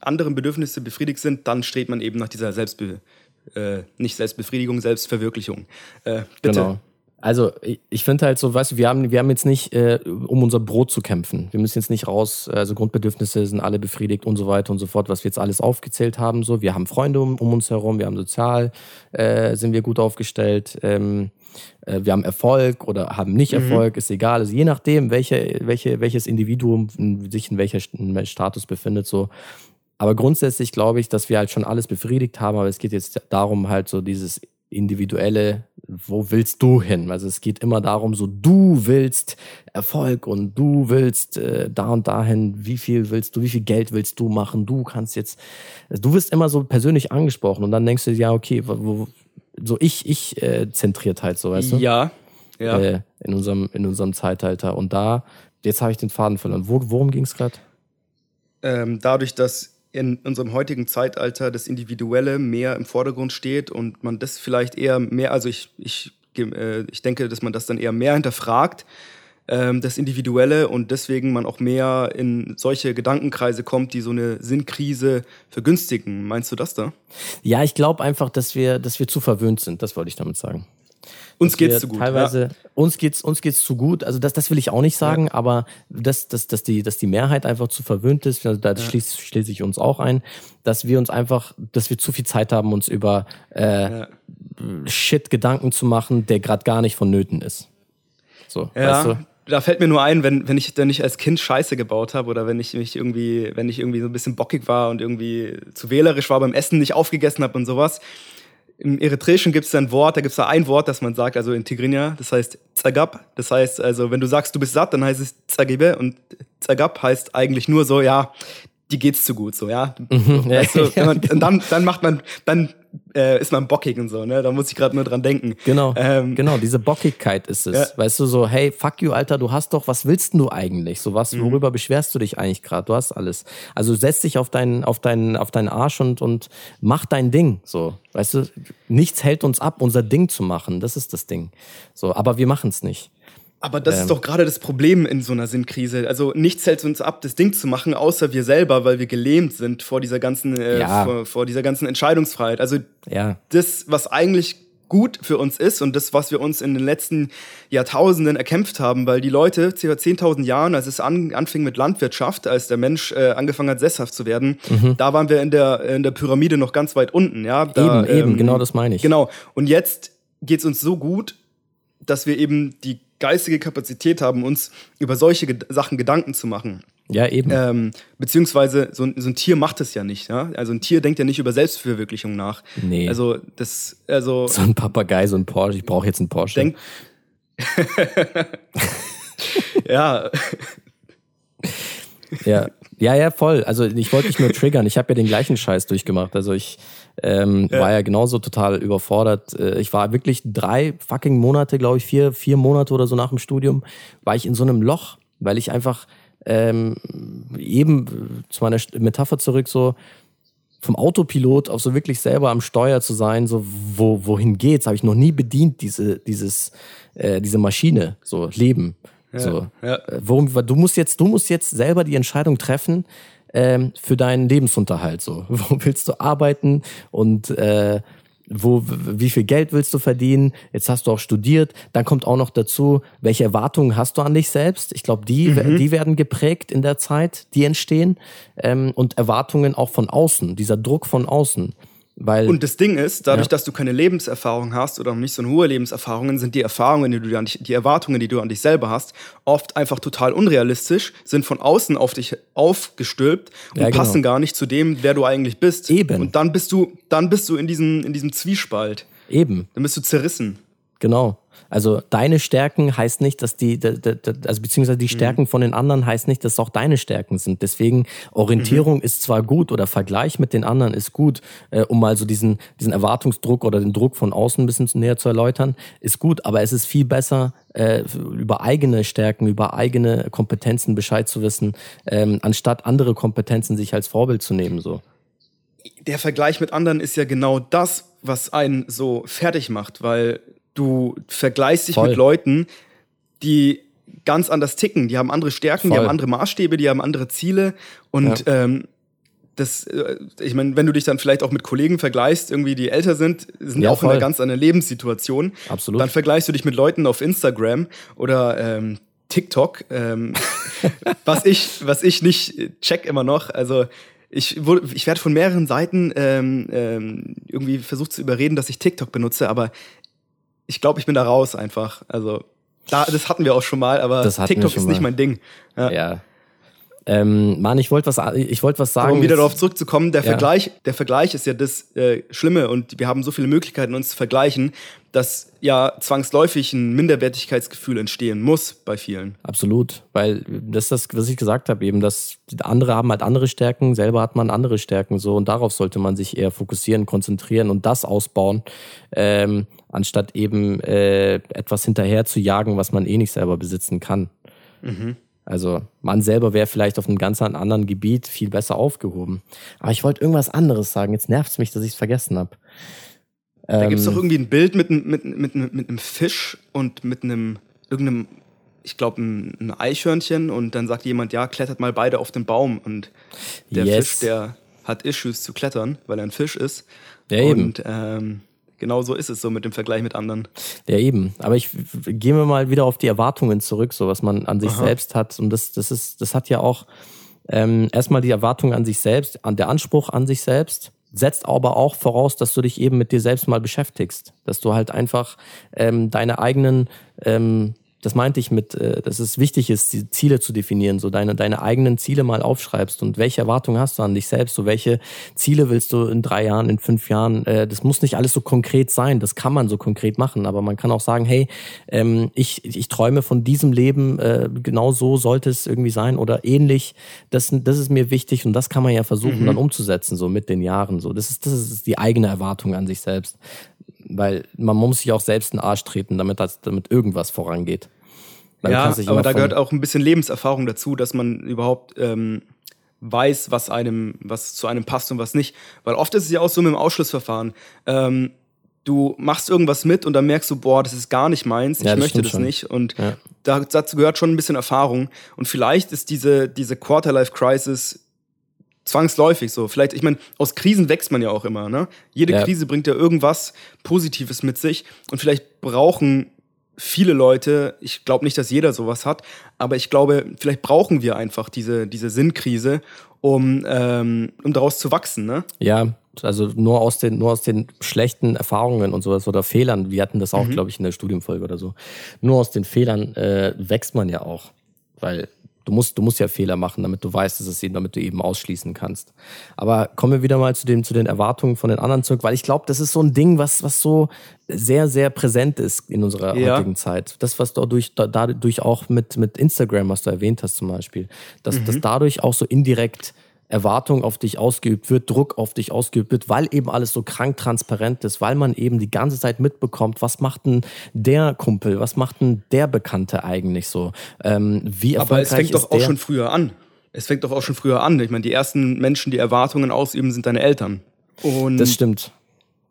anderen Bedürfnisse befriedigt sind, dann strebt man eben nach dieser Selbstbe äh, nicht Selbstbefriedigung, Selbstverwirklichung. Äh, bitte. Genau. Also ich finde halt so, weißt du, wir haben, wir haben jetzt nicht, äh, um unser Brot zu kämpfen. Wir müssen jetzt nicht raus, also Grundbedürfnisse sind alle befriedigt und so weiter und so fort, was wir jetzt alles aufgezählt haben. So, wir haben Freunde um, um uns herum, wir haben sozial, äh, sind wir gut aufgestellt. Ähm, äh, wir haben Erfolg oder haben nicht mhm. Erfolg, ist egal. Also je nachdem, welche, welche, welches Individuum sich in welcher Status befindet, so. Aber grundsätzlich glaube ich, dass wir halt schon alles befriedigt haben, aber es geht jetzt darum, halt so dieses individuelle, wo willst du hin? Also es geht immer darum, so du willst Erfolg und du willst äh, da und dahin, wie viel willst du, wie viel Geld willst du machen? Du kannst jetzt, du wirst immer so persönlich angesprochen und dann denkst du dir, ja, okay, wo, so ich, ich äh, zentriert halt so, weißt du? Ja, ja. Äh, in, unserem, in unserem Zeitalter. Und da, jetzt habe ich den Faden verloren. Wo, worum ging es gerade? Ähm, dadurch, dass in unserem heutigen Zeitalter das Individuelle mehr im Vordergrund steht und man das vielleicht eher mehr, also ich, ich, äh, ich denke, dass man das dann eher mehr hinterfragt, ähm, das Individuelle und deswegen man auch mehr in solche Gedankenkreise kommt, die so eine Sinnkrise vergünstigen. Meinst du das da? Ja, ich glaube einfach, dass wir, dass wir zu verwöhnt sind. Das wollte ich damit sagen. Uns geht's zu gut. Teilweise, ja. uns geht's, uns geht's zu gut. Also das, das will ich auch nicht sagen, ja. aber dass, dass, dass, die, dass die Mehrheit einfach zu verwöhnt ist, also da ja. schließe, schließe ich uns auch ein, dass wir uns einfach, dass wir zu viel Zeit haben, uns über äh, Shit Gedanken zu machen, der gerade gar nicht vonnöten ist. So, weißt du? da fällt mir nur ein, wenn, wenn ich dann nicht als Kind Scheiße gebaut habe oder wenn ich mich irgendwie, wenn ich irgendwie so ein bisschen bockig war und irgendwie zu wählerisch war beim Essen, nicht aufgegessen habe und sowas. Im Eritreischen gibt es ein Wort, da gibt es da ein Wort, das man sagt, also in Tigrinya, das heißt Zagab. Das heißt, also wenn du sagst, du bist satt, dann heißt es Zagibe und Zagab heißt eigentlich nur so, ja, die geht's zu gut, so, ja. Mhm, weißt du, *laughs* man, und dann, dann macht man, dann äh, ist man bockig und so, ne? Da muss ich gerade nur dran denken. Genau, ähm, genau, diese Bockigkeit ist es. Ja. Weißt du, so, hey, fuck you, Alter, du hast doch, was willst du eigentlich? So was, mhm. worüber beschwerst du dich eigentlich gerade? Du hast alles. Also setz dich auf deinen, auf deinen, auf deinen Arsch und, und mach dein Ding, so. Weißt du, nichts hält uns ab, unser Ding zu machen. Das ist das Ding. So, aber wir machen es nicht. Aber das ähm, ist doch gerade das Problem in so einer Sinnkrise. Also nichts hält uns ab, das Ding zu machen, außer wir selber, weil wir gelähmt sind vor dieser ganzen, äh, ja. vor, vor, dieser ganzen Entscheidungsfreiheit. Also ja. das, was eigentlich gut für uns ist und das, was wir uns in den letzten Jahrtausenden erkämpft haben, weil die Leute, ca. 10.000 Jahren, als es an, anfing mit Landwirtschaft, als der Mensch äh, angefangen hat, sesshaft zu werden, mhm. da waren wir in der, in der Pyramide noch ganz weit unten. Ja? Da, eben, eben, ähm, genau das meine ich. Genau. Und jetzt geht es uns so gut, dass wir eben die geistige Kapazität haben, uns über solche Ge Sachen Gedanken zu machen. Ja, eben. Ähm, beziehungsweise so ein, so ein, Tier macht es ja nicht. Ja? Also ein Tier denkt ja nicht über Selbstverwirklichung nach. Nee. Also das, also. So ein Papagei, so ein Porsche, ich brauche jetzt einen Porsche. Denk *laughs* ja. ja. Ja, ja, voll. Also ich wollte dich nur triggern. Ich habe ja den gleichen Scheiß durchgemacht. Also ich ähm, ja. war ja genauso total überfordert. Äh, ich war wirklich drei fucking Monate, glaube ich, vier, vier Monate oder so nach dem Studium, war ich in so einem Loch, weil ich einfach ähm, eben zu meiner Metapher zurück so vom Autopilot auf so wirklich selber am Steuer zu sein, so wo, wohin geht's, habe ich noch nie bedient, diese, dieses, äh, diese Maschine, so Leben. Ja, so. Ja. Äh, worum, du musst jetzt, du musst jetzt selber die Entscheidung treffen ähm, für deinen Lebensunterhalt. So, *laughs* wo willst du arbeiten und äh, wo, wie viel Geld willst du verdienen? Jetzt hast du auch studiert. Dann kommt auch noch dazu, welche Erwartungen hast du an dich selbst? Ich glaube, die, mhm. die werden geprägt in der Zeit, die entstehen. Ähm, und Erwartungen auch von außen, dieser Druck von außen. Weil, und das Ding ist, dadurch, ja. dass du keine Lebenserfahrung hast oder nicht so eine hohe Lebenserfahrungen, sind die Erfahrungen, die du an dich, die Erwartungen, die du an dich selber hast, oft einfach total unrealistisch, sind von außen auf dich aufgestülpt und ja, genau. passen gar nicht zu dem, wer du eigentlich bist. Eben. Und dann bist du, dann bist du in diesem, in diesem Zwiespalt. Eben. Dann bist du zerrissen. Genau. Also deine Stärken heißt nicht, dass die, also beziehungsweise die mhm. Stärken mhm. von den anderen heißt nicht, dass es auch deine Stärken sind. Deswegen Orientierung mhm. ist zwar gut oder Vergleich mit den anderen ist gut, äh, um mal so diesen, diesen Erwartungsdruck oder den Druck von außen ein bisschen näher zu erläutern, ist gut, aber es ist viel besser, äh, über eigene Stärken, über eigene Kompetenzen Bescheid zu wissen, ähm, anstatt andere Kompetenzen sich als Vorbild zu nehmen. So. Der Vergleich mit anderen ist ja genau das, was einen so fertig macht, weil du vergleichst dich Voll. mit Leuten, die ganz anders ticken. Die haben andere Stärken, Voll. die haben andere Maßstäbe, die haben andere Ziele. Und ja. ähm, das, äh, ich meine, wenn du dich dann vielleicht auch mit Kollegen vergleichst, irgendwie die älter sind, sind ja, auch voll. in einer ganz anderen Lebenssituation. Absolut. Dann vergleichst du dich mit Leuten auf Instagram oder ähm, TikTok, ähm, *laughs* was ich, was ich nicht check immer noch. Also ich, wurde, ich werde von mehreren Seiten ähm, ähm, irgendwie versucht zu überreden, dass ich TikTok benutze, aber ich glaube, ich bin da raus einfach. Also, da, das hatten wir auch schon mal, aber TikTok ist nicht mein Ding. Ja. ja. Ähm, Mann, ich wollte was, ich wollte was sagen. Aber um wieder darauf zurückzukommen, der ja. Vergleich, der Vergleich ist ja das äh, Schlimme und wir haben so viele Möglichkeiten, uns zu vergleichen, dass ja zwangsläufig ein Minderwertigkeitsgefühl entstehen muss bei vielen. Absolut, weil das ist das, was ich gesagt habe, eben, dass andere haben halt andere Stärken, selber hat man andere Stärken so und darauf sollte man sich eher fokussieren, konzentrieren und das ausbauen. Ähm, anstatt eben äh, etwas hinterher zu jagen, was man eh nicht selber besitzen kann. Mhm. Also man selber wäre vielleicht auf einem ganz anderen Gebiet viel besser aufgehoben. Aber ich wollte irgendwas anderes sagen. Jetzt nervt es mich, dass ich es vergessen habe. Da ähm, gibt es doch irgendwie ein Bild mit, mit, mit, mit, einem Fisch und mit einem irgendeinem, ich glaube, ein, ein, Eichhörnchen und dann sagt jemand, ja, klettert mal beide auf den Baum und der yes. Fisch, der hat Issues zu klettern, weil er ein Fisch ist. Ja, und ähm, genau so ist es so mit dem Vergleich mit anderen. Ja, eben. Aber ich gehe mir mal wieder auf die Erwartungen zurück, so was man an sich Aha. selbst hat. Und das, das ist, das hat ja auch ähm, erstmal die Erwartung an sich selbst, an der Anspruch an sich selbst setzt aber auch voraus, dass du dich eben mit dir selbst mal beschäftigst, dass du halt einfach ähm, deine eigenen ähm, das meinte ich mit, äh, dass es wichtig ist, die Ziele zu definieren, so deine, deine eigenen Ziele mal aufschreibst und welche Erwartungen hast du an dich selbst, so welche Ziele willst du in drei Jahren, in fünf Jahren, äh, das muss nicht alles so konkret sein, das kann man so konkret machen, aber man kann auch sagen, hey, ähm, ich, ich träume von diesem Leben, äh, genau so sollte es irgendwie sein oder ähnlich, das, das ist mir wichtig und das kann man ja versuchen mhm. dann umzusetzen, so mit den Jahren, so, das ist, das ist die eigene Erwartung an sich selbst weil man muss sich auch selbst in den Arsch treten, damit, das, damit irgendwas vorangeht. Man ja, aber da gehört auch ein bisschen Lebenserfahrung dazu, dass man überhaupt ähm, weiß, was einem, was zu einem passt und was nicht. Weil oft ist es ja auch so mit dem Ausschlussverfahren. Ähm, du machst irgendwas mit und dann merkst du, boah, das ist gar nicht meins, ich ja, möchte das schon. nicht. Und ja. dazu gehört schon ein bisschen Erfahrung. Und vielleicht ist diese, diese Quarterlife-Crisis zwangsläufig so. Vielleicht, ich meine, aus Krisen wächst man ja auch immer, ne? Jede ja. Krise bringt ja irgendwas Positives mit sich. Und vielleicht brauchen viele Leute, ich glaube nicht, dass jeder sowas hat, aber ich glaube, vielleicht brauchen wir einfach diese, diese Sinnkrise, um, ähm, um daraus zu wachsen, ne? Ja, also nur aus den, nur aus den schlechten Erfahrungen und sowas oder Fehlern, wir hatten das auch, mhm. glaube ich, in der Studienfolge oder so. Nur aus den Fehlern äh, wächst man ja auch. Weil du musst, du musst ja Fehler machen, damit du weißt, dass es eben, damit du eben ausschließen kannst. Aber kommen wir wieder mal zu, dem, zu den Erwartungen von den anderen zurück, weil ich glaube, das ist so ein Ding, was, was so sehr, sehr präsent ist in unserer ja. heutigen Zeit. Das, was dadurch, dadurch auch mit, mit Instagram, was du erwähnt hast zum Beispiel, dass, mhm. dass dadurch auch so indirekt Erwartung auf dich ausgeübt wird, Druck auf dich ausgeübt wird, weil eben alles so krank transparent ist, weil man eben die ganze Zeit mitbekommt, was macht denn der Kumpel, was macht denn der Bekannte eigentlich so? Ähm, wie erfolgreich Aber es fängt doch auch schon früher an. Es fängt doch auch schon früher an. Ich meine, die ersten Menschen, die Erwartungen ausüben, sind deine Eltern. Und das stimmt.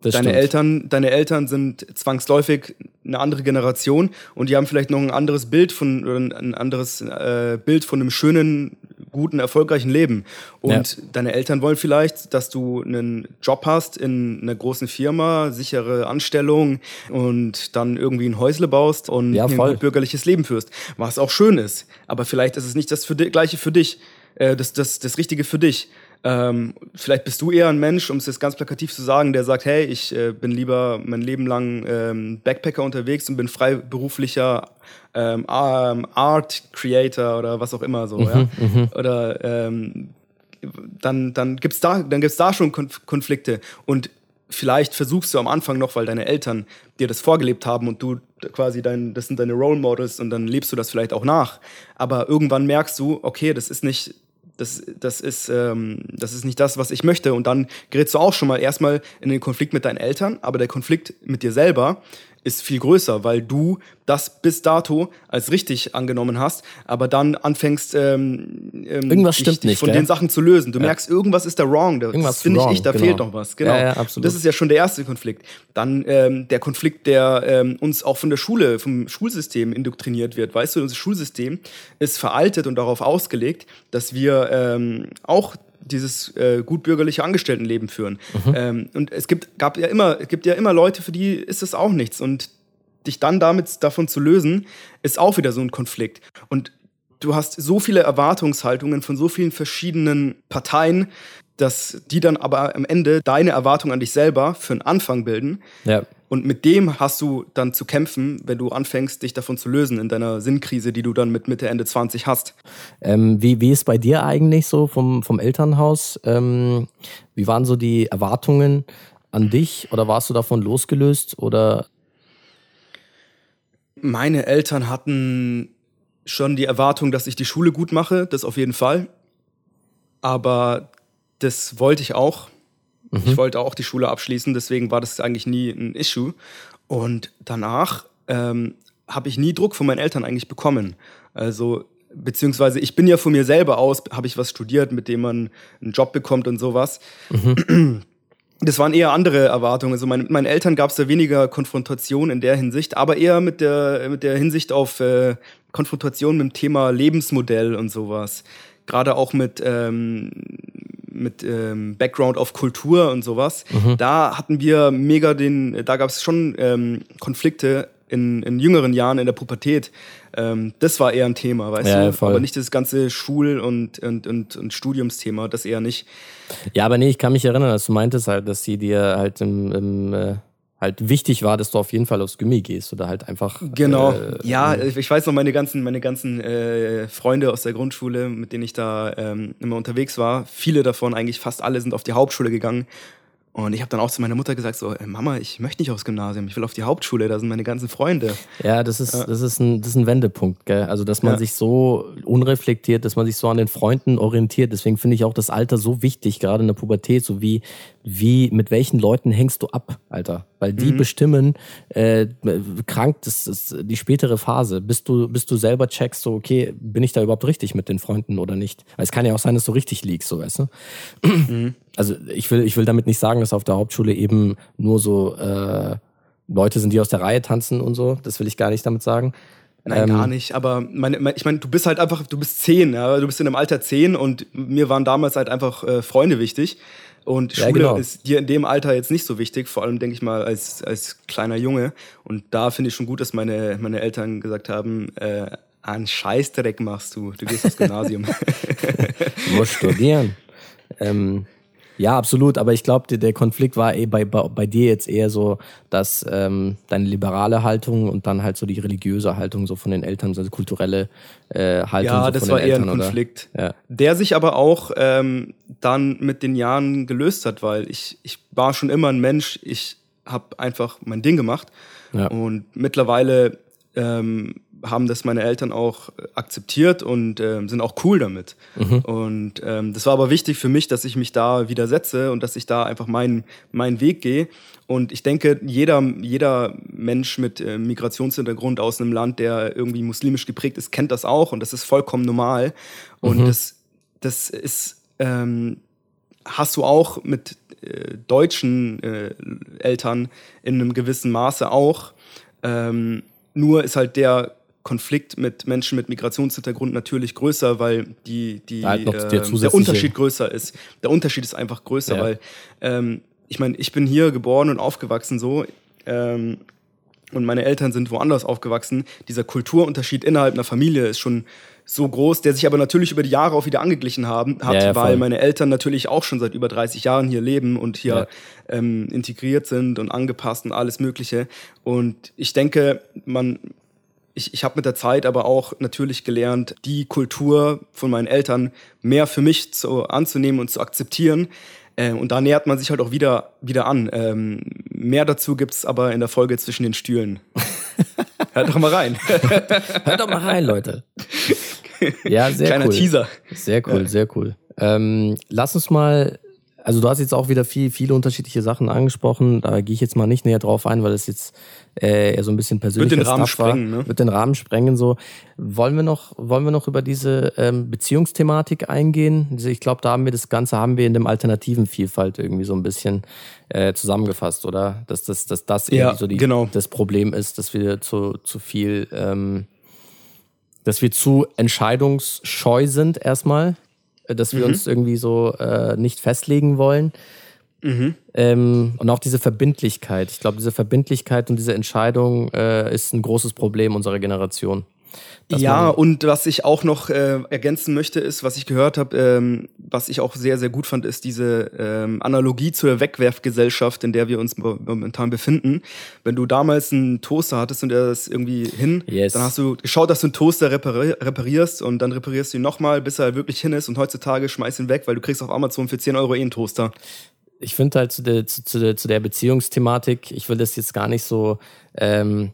Das deine Eltern, deine Eltern sind zwangsläufig eine andere Generation und die haben vielleicht noch ein anderes Bild von ein anderes äh, Bild von einem schönen, guten, erfolgreichen Leben. Und ja. deine Eltern wollen vielleicht, dass du einen Job hast in einer großen Firma, sichere Anstellung und dann irgendwie ein Häusle baust und ja, ein bürgerliches Leben führst, was auch schön ist. Aber vielleicht ist es nicht das für gleiche für dich, äh, das, das, das Richtige für dich. Ähm, vielleicht bist du eher ein Mensch, um es jetzt ganz plakativ zu sagen, der sagt, hey, ich äh, bin lieber mein Leben lang ähm, Backpacker unterwegs und bin freiberuflicher ähm, Art Creator oder was auch immer so, mhm, ja. Mhm. Oder ähm, dann, dann gibt's da, dann gibt's da schon Konf Konflikte. Und vielleicht versuchst du am Anfang noch, weil deine Eltern dir das vorgelebt haben und du quasi dein, das sind deine Role Models und dann lebst du das vielleicht auch nach. Aber irgendwann merkst du, okay, das ist nicht das, das, ist, ähm, das ist nicht das, was ich möchte. Und dann gerätst du auch schon mal erstmal in den Konflikt mit deinen Eltern, aber der Konflikt mit dir selber ist viel größer, weil du das bis dato als richtig angenommen hast, aber dann anfängst, ähm, ähm, irgendwas dich, stimmt nicht, von gell? den Sachen zu lösen. Du ja. merkst, irgendwas ist da wrong. Da, irgendwas finde ich, ich, da genau. fehlt noch was. Genau. Ja, ja, absolut. Das ist ja schon der erste Konflikt. Dann ähm, der Konflikt, der ähm, uns auch von der Schule, vom Schulsystem indoktriniert wird. Weißt du, unser Schulsystem ist veraltet und darauf ausgelegt, dass wir ähm, auch dieses äh, gutbürgerliche Angestelltenleben führen. Mhm. Ähm, und es gibt, gab ja immer, es gibt ja immer Leute, für die ist das auch nichts. Und dich dann damit davon zu lösen, ist auch wieder so ein Konflikt. Und du hast so viele Erwartungshaltungen von so vielen verschiedenen Parteien, dass die dann aber am Ende deine Erwartung an dich selber für einen Anfang bilden. Ja. Und mit dem hast du dann zu kämpfen, wenn du anfängst, dich davon zu lösen in deiner Sinnkrise, die du dann mit Mitte, Ende 20 hast. Ähm, wie, wie ist bei dir eigentlich so vom, vom Elternhaus? Ähm, wie waren so die Erwartungen an dich oder warst du davon losgelöst oder? Meine Eltern hatten schon die Erwartung, dass ich die Schule gut mache, das auf jeden Fall. Aber das wollte ich auch. Mhm. Ich wollte auch die Schule abschließen, deswegen war das eigentlich nie ein Issue. Und danach ähm, habe ich nie Druck von meinen Eltern eigentlich bekommen. Also beziehungsweise ich bin ja von mir selber aus, habe ich was studiert, mit dem man einen Job bekommt und sowas. Mhm. *clears throat* Das waren eher andere Erwartungen. Also mein, mit meinen Eltern gab es da weniger Konfrontation in der Hinsicht, aber eher mit der, mit der Hinsicht auf äh, Konfrontation mit dem Thema Lebensmodell und sowas. Gerade auch mit ähm, mit ähm, Background auf Kultur und sowas. Mhm. Da hatten wir mega den, da gab es schon ähm, Konflikte in, in jüngeren Jahren in der Pubertät. Ähm, das war eher ein Thema, weißt ja, du? Voll. Aber nicht das ganze Schul- und, und, und, und Studiumsthema, das eher nicht. Ja, aber nee, ich kann mich erinnern, dass du meintest halt, dass sie dir halt im, im äh halt wichtig war, dass du auf jeden Fall aufs Gummi gehst oder halt einfach. Genau. Äh, ja, ich weiß noch, meine ganzen, meine ganzen äh, Freunde aus der Grundschule, mit denen ich da ähm, immer unterwegs war, viele davon, eigentlich fast alle, sind auf die Hauptschule gegangen. Und ich habe dann auch zu meiner Mutter gesagt, so, äh, Mama, ich möchte nicht aufs Gymnasium, ich will auf die Hauptschule, da sind meine ganzen Freunde. Ja, das ist, das ist, ein, das ist ein Wendepunkt, gell? Also, dass man ja. sich so unreflektiert, dass man sich so an den Freunden orientiert. Deswegen finde ich auch das Alter so wichtig, gerade in der Pubertät, so wie, wie, mit welchen Leuten hängst du ab, Alter? Weil die mhm. bestimmen äh, krank, das ist die spätere Phase, bis du, bis du selber checkst, so, okay, bin ich da überhaupt richtig mit den Freunden oder nicht? Weil es kann ja auch sein, dass du richtig liegst, so weißt du. Mhm. Also ich will, ich will damit nicht sagen, dass auf der Hauptschule eben nur so äh, Leute sind, die aus der Reihe tanzen und so. Das will ich gar nicht damit sagen. Nein, ähm, gar nicht. Aber meine, ich meine, du bist halt einfach, du bist zehn, ja? du bist in einem Alter zehn und mir waren damals halt einfach äh, Freunde wichtig. Und Schule ja, genau. ist dir in dem Alter jetzt nicht so wichtig, vor allem denke ich mal als, als kleiner Junge. Und da finde ich schon gut, dass meine, meine Eltern gesagt haben, äh, einen Scheißdreck machst du, du gehst aufs Gymnasium. *laughs* du musst studieren. Ähm, ja, absolut. Aber ich glaube, der Konflikt war eh bei, bei, bei dir jetzt eher so, dass ähm, deine liberale Haltung und dann halt so die religiöse Haltung so von den Eltern, so die kulturelle äh, Haltung. Ja, so das war Eltern, eher ein Konflikt. Ja. Der sich aber auch ähm, dann mit den Jahren gelöst hat, weil ich, ich war schon immer ein Mensch, ich habe einfach mein Ding gemacht. Ja. Und mittlerweile ähm, haben das meine Eltern auch akzeptiert und äh, sind auch cool damit. Mhm. Und ähm, das war aber wichtig für mich, dass ich mich da widersetze und dass ich da einfach meinen, meinen Weg gehe. Und ich denke, jeder, jeder Mensch mit äh, Migrationshintergrund aus einem Land, der irgendwie muslimisch geprägt ist, kennt das auch und das ist vollkommen normal. Und mhm. das, das ist, ähm, hast du auch mit äh, deutschen äh, Eltern in einem gewissen Maße auch. Ähm, nur ist halt der Konflikt mit Menschen mit Migrationshintergrund natürlich größer, weil die, die, halt äh, der Unterschied größer ist. Der Unterschied ist einfach größer, ja. weil ähm, ich meine, ich bin hier geboren und aufgewachsen so ähm, und meine Eltern sind woanders aufgewachsen. Dieser Kulturunterschied innerhalb einer Familie ist schon so groß, der sich aber natürlich über die Jahre auch wieder angeglichen haben, hat, ja, ja, weil meine Eltern natürlich auch schon seit über 30 Jahren hier leben und hier ja. ähm, integriert sind und angepasst und alles Mögliche. Und ich denke, man, ich, ich habe mit der Zeit aber auch natürlich gelernt, die Kultur von meinen Eltern mehr für mich zu, anzunehmen und zu akzeptieren. Äh, und da nähert man sich halt auch wieder, wieder an. Ähm, mehr dazu gibt es aber in der Folge zwischen den Stühlen. *laughs* Hört doch mal rein. *laughs* Hört doch mal rein, Leute. Ja, sehr Kleiner cool. Teaser. Sehr cool, ja. sehr cool. Ähm, lass uns mal also du hast jetzt auch wieder viel, viele unterschiedliche Sachen angesprochen. Da gehe ich jetzt mal nicht näher drauf ein, weil es jetzt äh, eher so ein bisschen persönlich Wird den Rahmen sprengen, ne? Wird den Rahmen sprengen. So wollen wir noch, wollen wir noch über diese ähm, Beziehungsthematik eingehen? Also ich glaube, da haben wir das Ganze haben wir in dem alternativen Vielfalt irgendwie so ein bisschen äh, zusammengefasst, oder? Dass das, dass das ja, irgendwie so die, genau. das Problem ist, dass wir zu zu viel ähm, dass wir zu entscheidungsscheu sind erstmal dass wir mhm. uns irgendwie so äh, nicht festlegen wollen. Mhm. Ähm, und auch diese Verbindlichkeit. Ich glaube, diese Verbindlichkeit und diese Entscheidung äh, ist ein großes Problem unserer Generation. Ja, und was ich auch noch äh, ergänzen möchte, ist, was ich gehört habe, ähm, was ich auch sehr, sehr gut fand, ist diese ähm, Analogie zur Wegwerfgesellschaft, in der wir uns momentan befinden. Wenn du damals einen Toaster hattest und er ist irgendwie hin, yes. dann hast du geschaut, dass du einen Toaster repari reparierst und dann reparierst du ihn nochmal, bis er wirklich hin ist und heutzutage schmeißt ihn weg, weil du kriegst auf Amazon für 10 Euro eh einen Toaster. Ich finde halt zu der, zu, zu, der, zu der Beziehungsthematik, ich will das jetzt gar nicht so... Ähm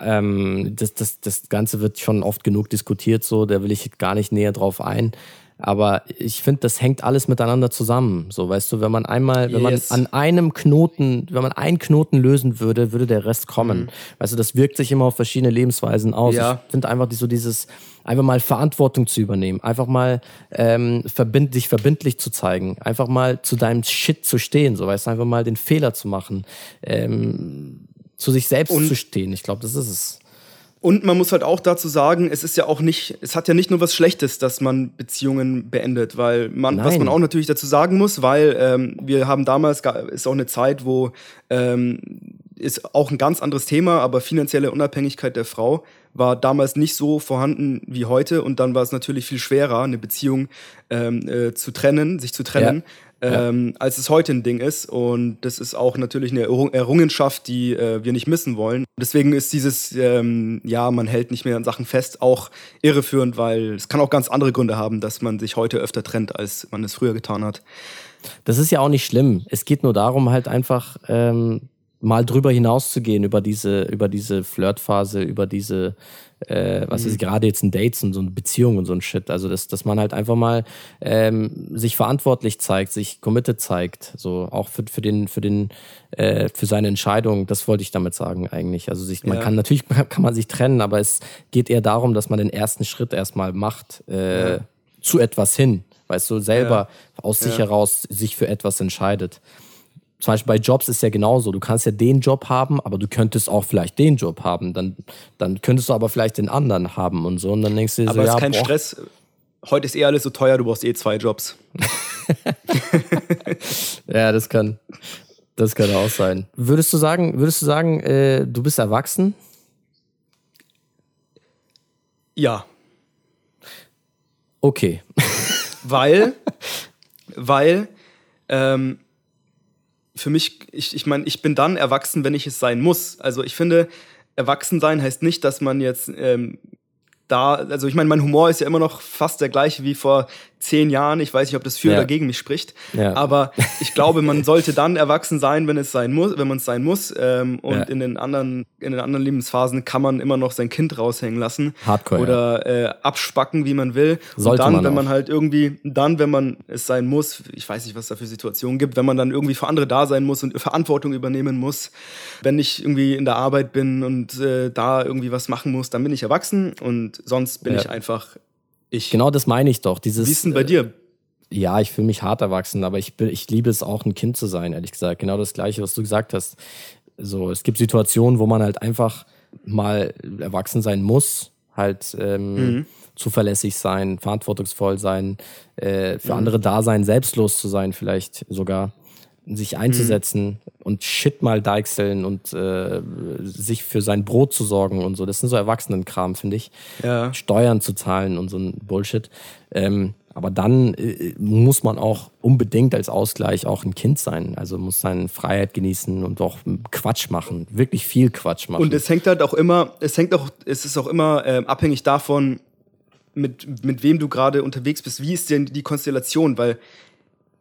ähm, das, das, das Ganze wird schon oft genug diskutiert, so, da will ich gar nicht näher drauf ein. Aber ich finde, das hängt alles miteinander zusammen. So, weißt du, wenn man einmal, wenn yes. man an einem Knoten, wenn man einen Knoten lösen würde, würde der Rest kommen. Mhm. Weißt du, das wirkt sich immer auf verschiedene Lebensweisen aus. Ja. Ich finde einfach so dieses, einfach mal Verantwortung zu übernehmen, einfach mal ähm, verbind, sich verbindlich zu zeigen, einfach mal zu deinem Shit zu stehen, so weißt du, einfach mal den Fehler zu machen. Ähm, zu sich selbst und, zu stehen. Ich glaube, das ist es. Und man muss halt auch dazu sagen, es ist ja auch nicht, es hat ja nicht nur was Schlechtes, dass man Beziehungen beendet, weil man, Nein. was man auch natürlich dazu sagen muss, weil ähm, wir haben damals, ist auch eine Zeit, wo ähm, ist auch ein ganz anderes Thema, aber finanzielle Unabhängigkeit der Frau war damals nicht so vorhanden wie heute und dann war es natürlich viel schwerer, eine Beziehung ähm, äh, zu trennen, sich zu trennen. Ja ähm, ja. als es heute ein Ding ist. Und das ist auch natürlich eine Errungenschaft, die äh, wir nicht missen wollen. Deswegen ist dieses, ähm, ja, man hält nicht mehr an Sachen fest, auch irreführend, weil es kann auch ganz andere Gründe haben, dass man sich heute öfter trennt, als man es früher getan hat. Das ist ja auch nicht schlimm. Es geht nur darum, halt einfach, ähm, mal drüber hinauszugehen, über diese, über diese Flirtphase, über diese, äh, was mhm. ist gerade jetzt ein Dates und so eine Beziehung und so ein Shit. Also, dass, dass man halt einfach mal ähm, sich verantwortlich zeigt, sich committed zeigt, so auch für, für den, für den, äh, für seine Entscheidung. Das wollte ich damit sagen eigentlich. Also sich, man ja. kann natürlich *laughs* kann man sich trennen, aber es geht eher darum, dass man den ersten Schritt erstmal macht äh, ja. zu etwas hin. Weißt du, selber ja. aus sich heraus sich für etwas entscheidet zum Beispiel bei Jobs ist ja genauso. Du kannst ja den Job haben, aber du könntest auch vielleicht den Job haben. Dann, dann könntest du aber vielleicht den anderen haben und so. Und dann denkst du dir aber so, ja, ist kein boah. Stress. Heute ist eh alles so teuer, du brauchst eh zwei Jobs. *laughs* ja, das kann, das kann auch sein. Würdest du sagen, würdest du sagen, äh, du bist erwachsen? Ja. Okay. weil, *laughs* weil ähm, für mich, ich, ich meine, ich bin dann erwachsen, wenn ich es sein muss. Also ich finde, erwachsen sein heißt nicht, dass man jetzt ähm, da, also ich meine, mein Humor ist ja immer noch fast der gleiche wie vor zehn Jahren. Ich weiß nicht, ob das für ja. oder gegen mich spricht. Ja. Aber *laughs* ich glaube, man sollte dann erwachsen sein, wenn es sein muss, wenn man es sein muss. Ähm, und ja. in den anderen, in den anderen Lebensphasen kann man immer noch sein Kind raushängen lassen. Hardcore. Oder äh, abspacken, wie man will. Sollte und dann, man wenn man halt irgendwie, dann, wenn man es sein muss, ich weiß nicht, was da für Situationen gibt, wenn man dann irgendwie für andere da sein muss und Verantwortung übernehmen muss. Wenn ich irgendwie in der Arbeit bin und äh, da irgendwie was machen muss, dann bin ich erwachsen und sonst bin ich einfach ich. Genau das meine ich doch. Dieses, Wie ist denn bei dir? Äh, ja, ich fühle mich hart erwachsen, aber ich, bin, ich liebe es auch, ein Kind zu sein, ehrlich gesagt. Genau das Gleiche, was du gesagt hast. So, es gibt Situationen, wo man halt einfach mal erwachsen sein muss, halt ähm, mhm. zuverlässig sein, verantwortungsvoll sein, äh, für mhm. andere da sein, selbstlos zu sein, vielleicht sogar sich einzusetzen mhm. und Shit mal deichseln und äh, sich für sein Brot zu sorgen und so. Das sind so Erwachsenenkram, finde ich. Ja. Steuern zu zahlen und so ein Bullshit. Ähm, aber dann äh, muss man auch unbedingt als Ausgleich auch ein Kind sein. Also muss seine Freiheit genießen und auch Quatsch machen. Wirklich viel Quatsch machen. Und es hängt halt auch immer, es hängt auch, es ist auch immer äh, abhängig davon, mit, mit wem du gerade unterwegs bist. Wie ist denn die Konstellation? Weil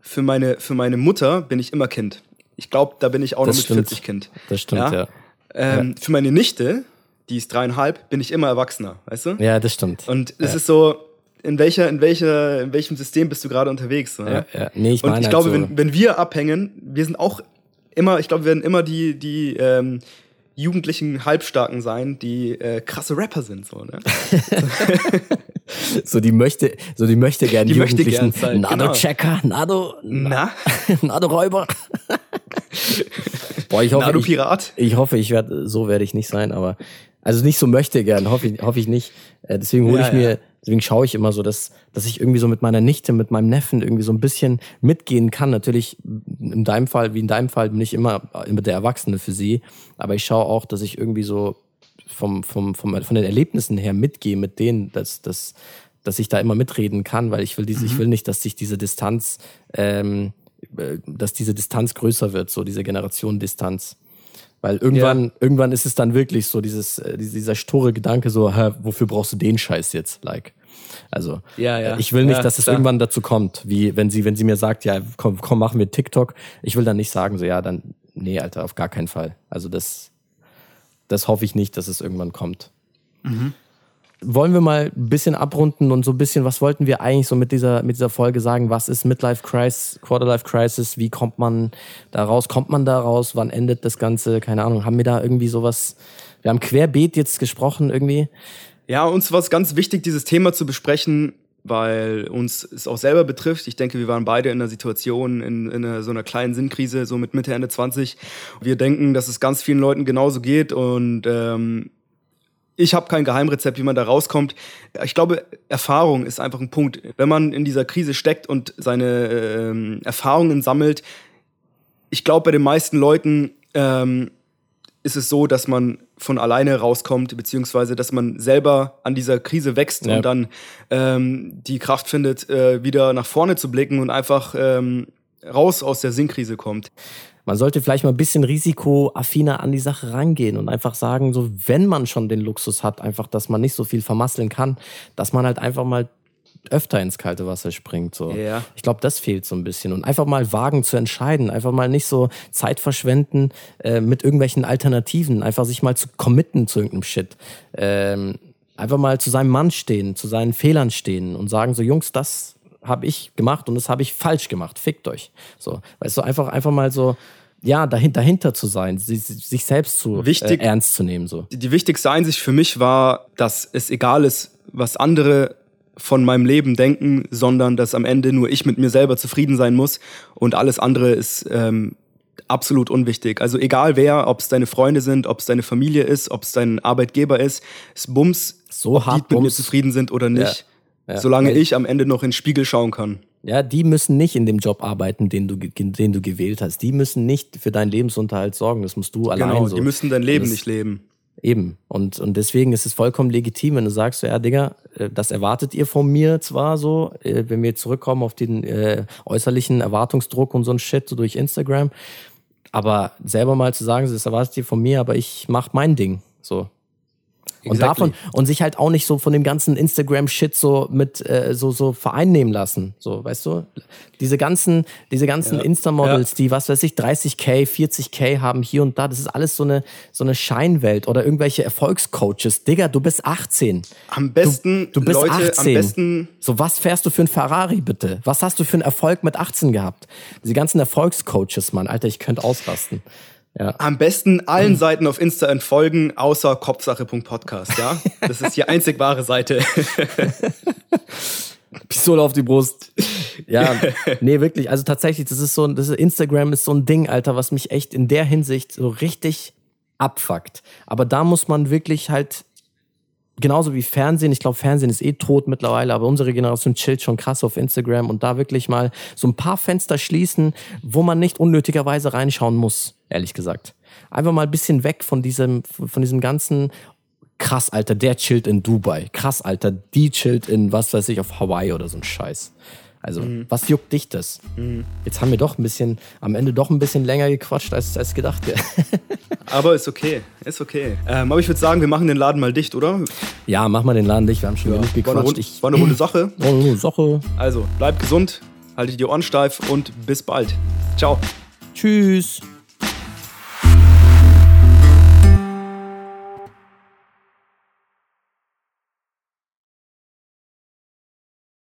für meine, für meine Mutter bin ich immer Kind. Ich glaube, da bin ich auch das noch mit 40 Kind. Das stimmt, ja. ja. Ähm, ja. Für meine Nichte, die ist dreieinhalb, bin ich immer Erwachsener, weißt du? Ja, das stimmt. Und es ja. ist so, in welcher, in welcher, in welchem System bist du gerade unterwegs? Ne? Ja, ja. Nee, ich Und ich halt glaube, so wenn, wenn wir abhängen, wir sind auch immer, ich glaube, wir werden immer die, die ähm, jugendlichen Halbstarken sein, die äh, krasse Rapper sind. So, ne? *laughs* *laughs* *laughs* so die möchte, so die möchte gerne die möchte gern Nado-Checker, genau. Nado, Na? *laughs* Nado-Räuber. *laughs* Boah, ich hoffe, Nado-Pirat. Ich, ich hoffe, ich werde, so werde ich nicht sein, aber also nicht so möchte gern, hoffe ich, hoffe ich nicht. Äh, deswegen hole ja, ich mir, ja. deswegen schaue ich immer so, dass, dass ich irgendwie so mit meiner Nichte, mit meinem Neffen irgendwie so ein bisschen mitgehen kann. Natürlich in deinem Fall, wie in deinem Fall, bin ich immer mit der Erwachsene für sie. Aber ich schaue auch, dass ich irgendwie so vom, vom, vom, von den Erlebnissen her mitgehe mit denen, dass, dass, dass ich da immer mitreden kann, weil ich will diese, mhm. ich will nicht, dass sich diese Distanz, ähm, äh, dass diese Distanz größer wird, so diese Generation Distanz. Weil irgendwann, ja. irgendwann ist es dann wirklich so, dieses, äh, dieser sture Gedanke, so, hä, wofür brauchst du den Scheiß jetzt? Like. Also, ja, ja. ich will nicht, dass es irgendwann dazu kommt, wie wenn sie, wenn sie mir sagt, ja, komm, komm, machen wir TikTok. Ich will dann nicht sagen, so, ja, dann, nee, Alter, auf gar keinen Fall. Also, das, das hoffe ich nicht, dass es irgendwann kommt. Mhm wollen wir mal ein bisschen abrunden und so ein bisschen, was wollten wir eigentlich so mit dieser, mit dieser Folge sagen? Was ist Midlife Crisis, Quarterlife Crisis? Wie kommt man da raus? Kommt man da raus? Wann endet das Ganze? Keine Ahnung. Haben wir da irgendwie sowas? Wir haben querbeet jetzt gesprochen irgendwie. Ja, uns war es ganz wichtig, dieses Thema zu besprechen, weil uns es auch selber betrifft. Ich denke, wir waren beide in einer Situation, in, in einer, so einer kleinen Sinnkrise, so mit Mitte, Ende 20. Wir denken, dass es ganz vielen Leuten genauso geht und ähm, ich habe kein Geheimrezept, wie man da rauskommt. Ich glaube, Erfahrung ist einfach ein Punkt. Wenn man in dieser Krise steckt und seine ähm, Erfahrungen sammelt, ich glaube, bei den meisten Leuten ähm, ist es so, dass man von alleine rauskommt, beziehungsweise dass man selber an dieser Krise wächst ja. und dann ähm, die Kraft findet, äh, wieder nach vorne zu blicken und einfach ähm, raus aus der Sinnkrise kommt man sollte vielleicht mal ein bisschen risikoaffiner an die Sache rangehen und einfach sagen, so wenn man schon den Luxus hat, einfach, dass man nicht so viel vermasseln kann, dass man halt einfach mal öfter ins kalte Wasser springt. So. Ja. Ich glaube, das fehlt so ein bisschen. Und einfach mal wagen zu entscheiden, einfach mal nicht so Zeit verschwenden äh, mit irgendwelchen Alternativen, einfach sich mal zu committen zu irgendeinem Shit. Ähm, einfach mal zu seinem Mann stehen, zu seinen Fehlern stehen und sagen so, Jungs, das habe ich gemacht und das habe ich falsch gemacht. Fickt euch. So, weißt du, einfach, einfach mal so, ja, dahinter, dahinter zu sein, sich, selbst zu Wichtig- äh, ernst zu nehmen. So. Die wichtigste Einsicht für mich war, dass es egal ist, was andere von meinem Leben denken, sondern dass am Ende nur ich mit mir selber zufrieden sein muss und alles andere ist ähm, absolut unwichtig. Also egal wer, ob es deine Freunde sind, ob es deine Familie ist, ob es dein Arbeitgeber ist, es Bums, So ob die hart mit mir Bums. zufrieden sind oder nicht. Ja, solange weil- ich am Ende noch in den Spiegel schauen kann. Ja, die müssen nicht in dem Job arbeiten, den du, den du gewählt hast. Die müssen nicht für deinen Lebensunterhalt sorgen. Das musst du allein Genau, so. die müssen dein Leben Das- nicht leben. Eben. Und, und deswegen ist es vollkommen legitim, wenn du sagst, ja, Digga, äh, das erwartet ihr von mir zwar so, äh, wenn wir zurückkommen auf den äh, äußerlichen Erwartungsdruck und so ein Shit so durch Instagram. Aber selber mal zu sagen, das erwartet ihr von mir, aber ich mach mein Ding. So. Und Exactly. davon, und sich halt auch nicht so von dem ganzen Instagram-Shit so mit äh, so, so vereinnehmen lassen. So, weißt du? Diese ganzen, diese ganzen Ja. Insta-Models, die, was weiß ich, 30k, 40k haben hier und da, das ist alles so eine, so eine Scheinwelt oder irgendwelche Erfolgscoaches. Digga, du bist 18. Am besten, Du bist Leute, 18. am besten So, was fährst du für ein Ferrari, bitte? Was hast du für einen Erfolg mit 18 gehabt? Diese ganzen Erfolgscoaches, Mann. Alter, ich könnte ausrasten. Ja. Am besten allen Seiten auf Insta entfolgen, außer kopfsache.podcast, ja? Das ist die einzig wahre Seite. *laughs* Pistole auf die Brust. Ja, nee, wirklich. Also tatsächlich, das ist so, ein- das ist, Instagram ist so ein Ding, Alter, was mich echt in der Hinsicht so richtig abfuckt. Aber da muss man wirklich halt, genauso wie Fernsehen, ich glaube, Fernsehen ist eh tot mittlerweile, aber unsere Generation chillt schon krass auf Instagram und da wirklich mal so ein paar Fenster schließen, wo man nicht unnötigerweise reinschauen muss, ehrlich gesagt. Einfach mal ein bisschen weg von diesem, von diesem ganzen krass, Alter, der chillt in Dubai. Krass, Alter, die chillt in, was weiß ich, auf Hawaii oder so ein Scheiß. Also, was juckt dich das? Jetzt haben wir doch ein bisschen, am Ende doch ein bisschen länger gequatscht, als, als gedacht. *laughs* Aber ist okay, ist okay. Ähm, aber ich würde sagen, wir machen den Laden mal dicht, oder? ja, mach mal den Laden dicht, wir haben schon genug War eine, gequatscht. Ich, war eine runde Sache. *laughs* oh, Sache. Also, bleibt gesund, haltet die Ohren steif und bis bald. Ciao. Tschüss.